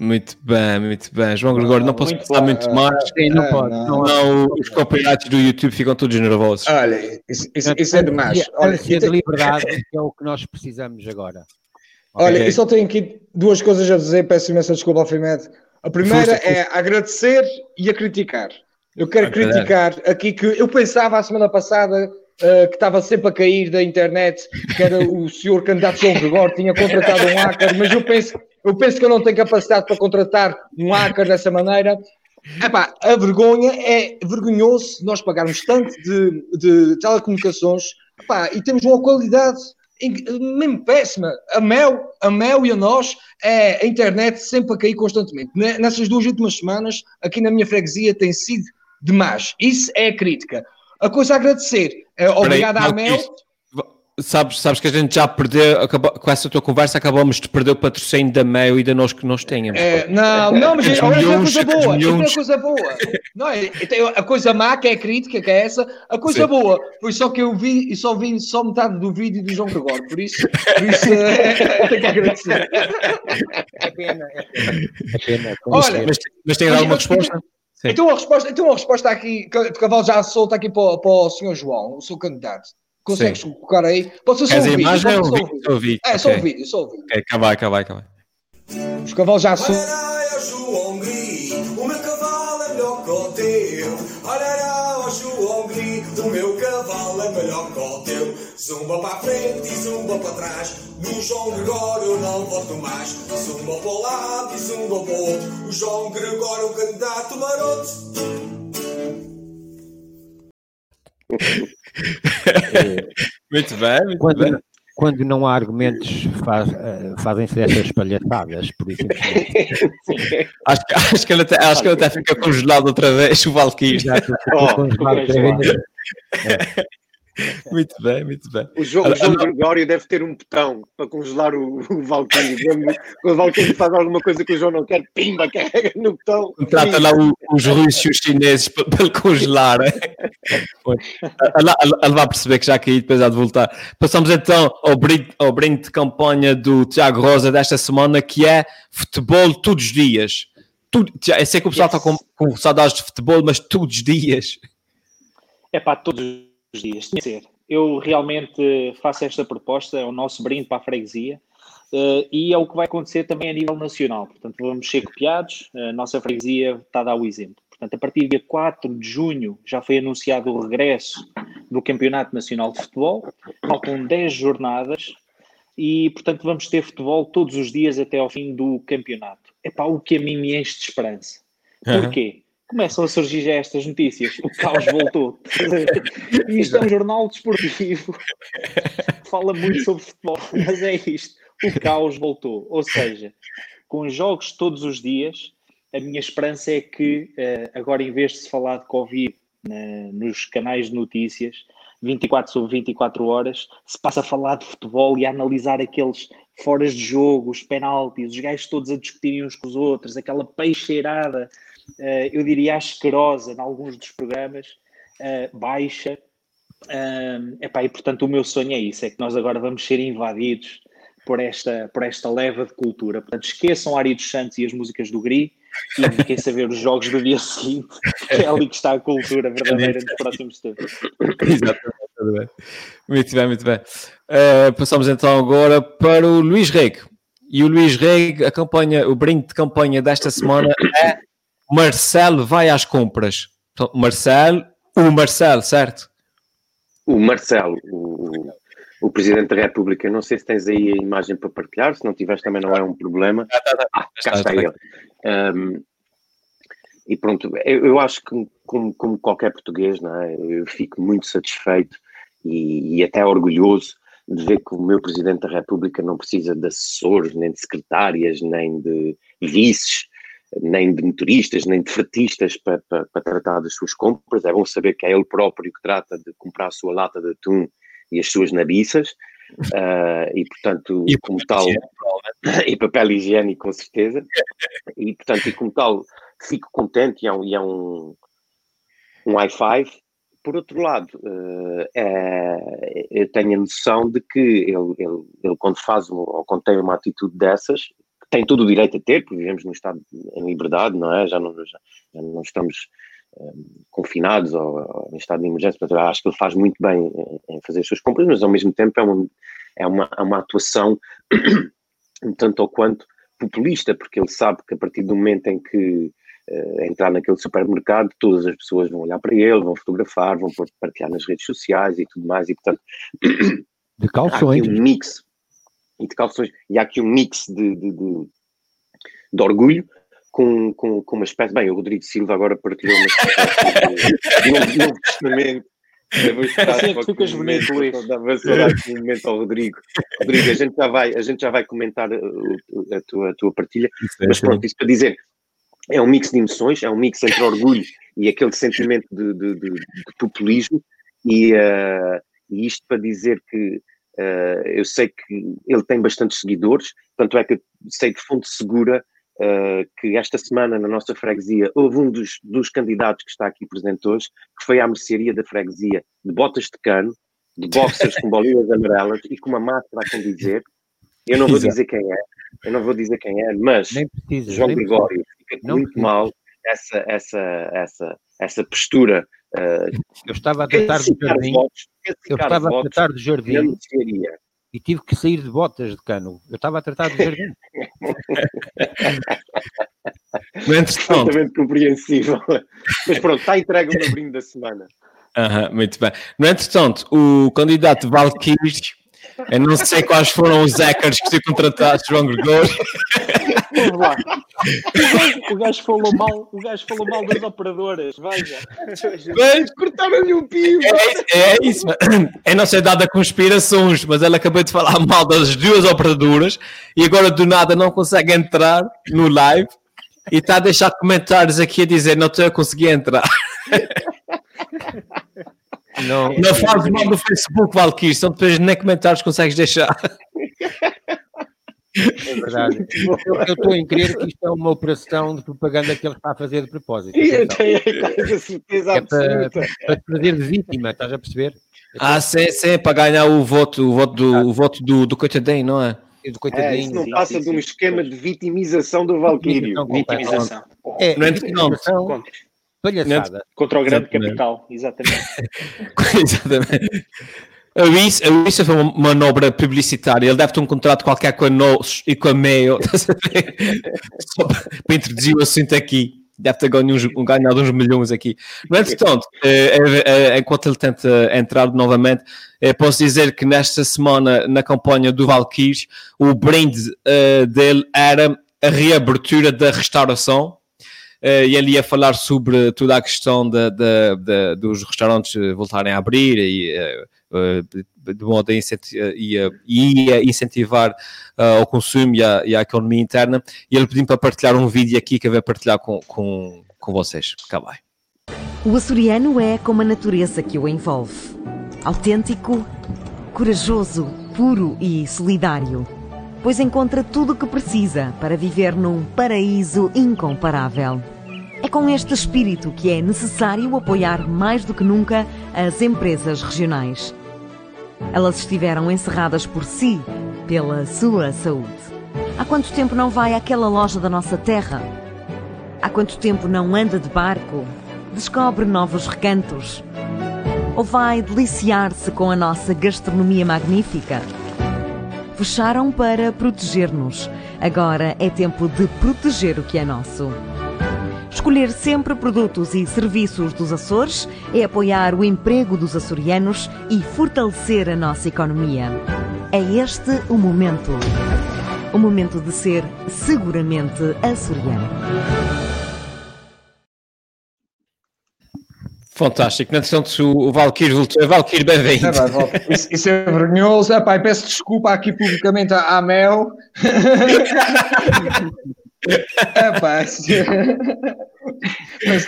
Muito bem, muito bem. João Gregório, não posso Muito passar bom. muito mais. Sim, não Ah, pode. não. Não, Não, os copyrights do YouTube ficam todos nervosos. Olha, isso, isso- isso é demais. Olha, eu de liberdade *laughs* que é o que nós precisamos agora. olha, Ok. eu só tenho aqui duas coisas a dizer, peço imensa desculpa ao Fimed. A primeira Força, é agradecer e a criticar. Eu quero Ok. criticar aqui que eu pensava a semana passada eh, que estava sempre a cair da internet, que era o senhor candidato João Gregório, tinha contratado um hacker, mas eu penso, eu penso que eu não tenho capacidade para contratar um hacker dessa maneira. Epá, a vergonha é vergonhoso nós pagarmos tanto de, de telecomunicações epá, e temos uma qualidade mesmo péssima. A Mel, a Mel e a nós, é a internet sempre a cair constantemente. Ne- Nessas duas últimas semanas, aqui na minha freguesia, tem sido demais. Isso é a crítica. A coisa a agradecer. É, obrigado à Peraí, Mel. Marquinhos, Sabes, sabes que a gente já perdeu, acabou- com essa tua conversa, acabamos de perder o patrocínio da Meio e da nós que nós tínhamos. É, não, não, mas Os olha, é milhões, coisa os boa. É milhões. coisa boa. Não, é, a coisa má, que é a crítica, que é essa, a coisa Sim. boa. Foi só que eu vi e só vi só metade do vídeo do João Gregório. Por isso, por isso é, tenho que agradecer. É pena, é pena. É pena. Olha, mas, mas tem mas- alguma resposta? Sim. Então a resposta, então a resposta aqui, de cavalo já solta aqui para, o- para o senhor João, o seu candidato. Consegues colocar aí? Pode ser só vídeo. imagem ou pode o ser só o vídeo? É, só o vídeo, só o vídeo. Ok, cá vai, cá vai, cá vai. Os cavalos já soltam. Zumba para a frente e zumba para trás. No João Gregório não voto mais. Zumba para o lado e zumba para o outro. O João Gregório é um candidato maroto. *laughs* Muito bem, muito Quando, bem. quando não há argumentos, faz- eh, fazem-se essas palhaçadas, por isso. *laughs* Acho, que- acho, que ele até, acho que ele até fica congelado outra vez, o Valkyrie. Já *laughs* Oh, congelado outra vez. *laughs* Muito bem, muito bem. O João, o João Gregório deve ter um botão para congelar o, o Valkyrie. Quando o Valkyrie faz alguma coisa que o João não quer, pimba, carrega no botão. Trata lá os russos e os chineses para, para congelar. *laughs* Pois. Ele, vai perceber que já caiu, depois há de voltar. Passamos então ao brinde, ao brinde de campanha do Tiago Rosa desta semana, que é futebol todos os dias. Tudo, eu sei que o pessoal Yes. está com, com saudades de futebol, mas todos os dias. É para todos os dias, que ser. Eu realmente faço esta proposta, é o nosso brinde para a freguesia eh, e é o que vai acontecer também a nível nacional. Portanto, vamos ser copiados, a nossa freguesia está a dar o exemplo. Portanto, a partir do dia 4 de junho já foi anunciado o regresso do Campeonato Nacional de Futebol, faltam 10 jornadas e, portanto, vamos ter futebol todos os dias até ao fim do campeonato. É para o que a mim me enche de esperança. Porquê? Começam a surgir já estas notícias. O caos voltou. E isto é um jornal desportivo. Fala muito sobre futebol, mas é isto. O caos voltou. Ou seja, com jogos todos os dias, a minha esperança é que eh, agora, em vez de se falar de Covid na- nos canais de notícias, 24 sobre 24 horas, se passa a falar de futebol e a analisar aqueles foras de jogo, os penaltis, os gajos todos a discutirem uns com os outros, aquela peixeirada, eh, eu diria asquerosa em alguns dos programas, eh, baixa. Um, epá, e portanto o meu sonho é isso, é que nós agora vamos ser invadidos por esta, por esta leva de cultura. Portanto, esqueçam Ari dos Santos e as músicas do Gri e dediquem-se a ver os jogos do dia seguinte, que é ali que está a cultura verdadeira dos próximos tempos. Exatamente. Muito bem, muito bem. Eh, passamos então agora para o Luís Rego. e o Luís Reg, a campanha, o brinde de campanha desta semana Marcelo vai às compras. Então, Marcelo, o Marcelo, certo? O Marcelo, o, o Presidente da República, não sei se tens aí a imagem para partilhar, se não tiveres também não é um problema. Ah, cá está ele. Um, e pronto, eu, eu acho que como, como, qualquer português, não é? eu fico muito satisfeito e, e até orgulhoso de ver que o meu Presidente da República não precisa de assessores, nem de secretárias, nem de vices, nem de motoristas, nem de fretistas para, para, para, tratar das suas compras. É bom saber que é ele próprio que trata de comprar a sua lata de atum e as suas nabiças. Uh, e portanto, e como tal, *laughs* e papel higiênico com certeza, e portanto, e como tal, fico contente e é um, e é um, um high five por outro lado, uh, é, eu tenho a noção de que ele, ele, ele, quando faz ou quando tem uma atitude dessas, tem todo o direito a ter, porque vivemos num estado em liberdade, não é? Já não, já, já não estamos um, confinados ou, ou, em estado de emergência, portanto, acho que ele faz muito bem em, em, fazer as suas compras, mas ao mesmo tempo é uma, é uma, é uma atuação *coughs* um tanto ou quanto populista, porque ele sabe que a partir do momento em que uh, entrar naquele supermercado, todas as pessoas vão olhar para ele, vão fotografar, vão partilhar nas redes sociais e tudo mais, e portanto. *coughs* De calções. Há aqui um mix. E de calções. E há aqui um mix de, de, de, de orgulho com, com, com uma espécie. Bem, o Rodrigo Silva agora partilhou uma espécie de novo, novo testamento. Assim é que ficas bonito, Luís. Dava saudade um momento ao Rodrigo. Rodrigo, a gente já vai, a gente já vai comentar a, a, tua, a tua partilha, mas pronto, isso para dizer, é um mix de emoções, é um mix entre orgulho e aquele sentimento de, de, de, de populismo, e, uh, e, isto para dizer que uh, eu sei que ele tem bastantes seguidores, tanto é que sei de fonte segura uh, que esta semana na nossa freguesia houve um dos, dos candidatos que está aqui presente hoje, que foi à mercearia da freguesia de botas de cano, de boxers com bolinhas amarelas e com uma máscara a condizer. Eu não vou dizer quem é, eu não vou dizer quem é, mas João Gregório fica não muito precisa. mal essa, essa, essa, essa postura. Uh, eu estava a tratar do jardim. Votos, eu estava a tratar do jardim e tive que sair de botas de cano. Eu estava a tratar do jardim. Completamente compreensível. Mas pronto, está entregue o meu brinde da semana. Uhum, muito bem. No entretanto, o candidato Valkyries eu não sei quais foram os hackers que se contratados, João Gregório. Vamos lá. O gajo, falou mal, o gajo falou mal das operadoras, veja. Mas cortaram-lhe um pio. É, é isso, é não sei dada conspirações, mas ela acabou de falar mal das duas operadoras e agora do nada não consegue entrar no live e está a deixar comentários aqui a dizer não estou a conseguir entrar. *laughs* Não, não fales mal no Facebook, Valkyrie, são depois nem comentários consegues deixar. É verdade. Eu estou em crer que isto é uma operação de propaganda que ele está a fazer de propósito. Eu tenho a certeza é para, para te fazer de vítima, estás a perceber? Ah, sim, sim, para ganhar o voto, o voto do, o voto do, do coitadinho, não é? Do coitadinho. É, isso não passa sim, sim, de um esquema de vitimização do Valkyrie. Vitimização. É, não é vitimização. Palhaçada. Contra o grande exatamente. capital, exatamente. *laughs* exatamente. A Reese, a Reese foi uma manobra publicitária. Ele deve ter um contrato qualquer com a NOS e com a Mail *laughs* Só para introduzir o assunto aqui. Deve ter ganhado uns, ganhado uns milhões aqui. No entretanto, eh, eh, eh, enquanto ele tenta entrar novamente, posso dizer que nesta semana, na campanha do Valkyries, o brinde dele era a reabertura da restauração e ele ia falar sobre toda a questão de, de, de, dos restaurantes voltarem a abrir e uh, de modo a incentivar, incentivar uh, o consumo e a, e a, economia interna. E ele pediu para partilhar um vídeo aqui que eu vou partilhar com, com, com vocês. Cá vai. O açoriano é como a natureza que o envolve. Autêntico, corajoso, puro e solidário. Pois encontra tudo o que precisa para viver num paraíso incomparável. É com este espírito que é necessário apoiar mais do que nunca as empresas regionais. Elas estiveram encerradas por si, pela sua saúde. Há quanto tempo não vai àquela loja da nossa terra? Há quanto tempo não anda de barco? Descobre novos recantos? Ou vai deliciar-se com a nossa gastronomia magnífica? Fecharam para proteger-nos. Agora é tempo de proteger o que é nosso. Escolher sempre produtos e serviços dos Açores é apoiar o emprego dos açorianos e fortalecer a nossa economia. É este o momento. O momento de ser seguramente açoriano. Fantástico. Entretanto, o Valkyrie voltou. Valkyrie, bem-vindo. É, vai, volta. isso, isso é vergonhoso. E peço desculpa aqui publicamente à, à Mel. *laughs* Epá, *laughs*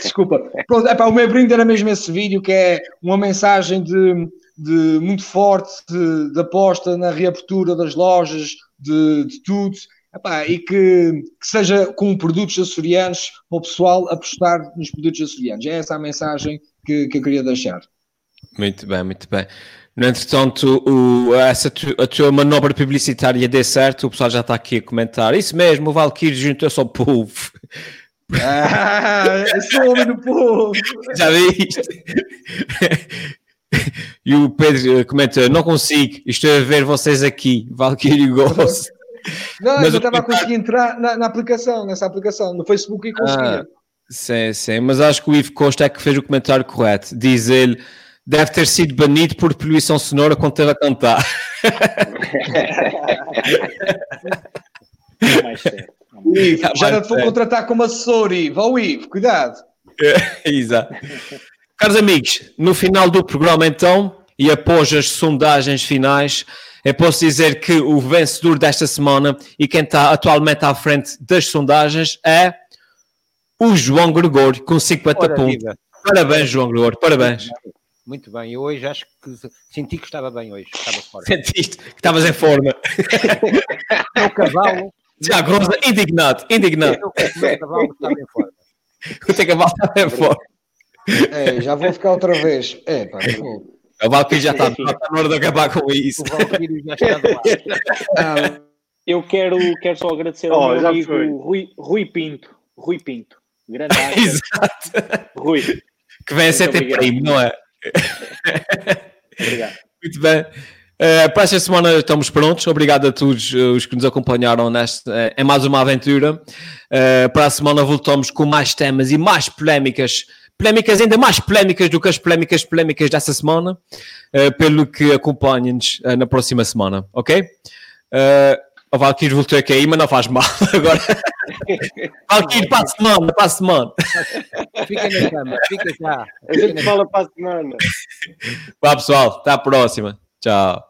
desculpa. Pronto, epá, o meu brinde era mesmo esse vídeo que é uma mensagem de, de muito forte de, de aposta na reabertura das lojas, de, de tudo. Epá, e que, que, seja com produtos açorianos para o pessoal apostar nos produtos açorianos. É essa a mensagem que, que eu queria deixar. Muito bem, muito bem. No entretanto, o, essa tu, a tua manobra publicitária dê certo, o pessoal já está aqui a comentar. Isso mesmo, o Valkyrie juntou-se ao povo. Ah, sou homem do povo. *laughs* Já viste? E o Pedro comenta: Não consigo, estou a ver vocês aqui. Valkyrie Ghost. Não, mas eu estava a conseguir entrar na, na, aplicação, nessa aplicação, no Facebook e conseguia. Ah, sim, sim, mas acho que o Ivo Costa é que fez o comentário correto. Diz ele: deve ter sido banido por poluição sonora quando esteve a cantar. *laughs* Ivo, já não te vou contratar como assessor, Ivo. Ó, Ivo, cuidado. *laughs* Exato. Caros amigos, no final do programa, então, e após as sondagens finais, eu posso dizer que o vencedor desta semana e quem está atualmente à frente das sondagens é o João Gregório, com 50 Ora, pontos. Vida. Parabéns, João Gregório, parabéns. Muito bem, eu hoje acho que senti que estava bem hoje. Estava fora. Sentiste que estavas em forma. *laughs* o cavalo. Já, Grosa, indignado, indignado. O cavalo estava em forma. O teu cavalo estava em forma. É, já vou ficar outra vez. É, pá, o Valkyrie já está, está na hora de acabar com isso. O Valkyrie já está do lado. Eu quero, quero só agradecer ao oh, meu amigo Rui, Rui Pinto. Rui Pinto. Grande *laughs* Exato. Rui. Que vem a ser ter primo, não é? Obrigado. *laughs* Muito bem. Uh, para esta semana estamos prontos. Obrigado a todos os que nos acompanharam nesta, uh, em mais uma aventura. Uh, para a semana voltamos com mais temas e mais polémicas polémicas ainda mais polémicas do que as polémicas polémicas dessa semana, uh, pelo que acompanhem-nos uh, na próxima semana, ok? O Valkyrie voltou aqui aí, mas não faz mal *laughs* agora. Valkyrie, para a semana, para a semana. Fica na cama, fica cá. A gente fala para a semana. Vá pessoal, até à próxima. Tchau.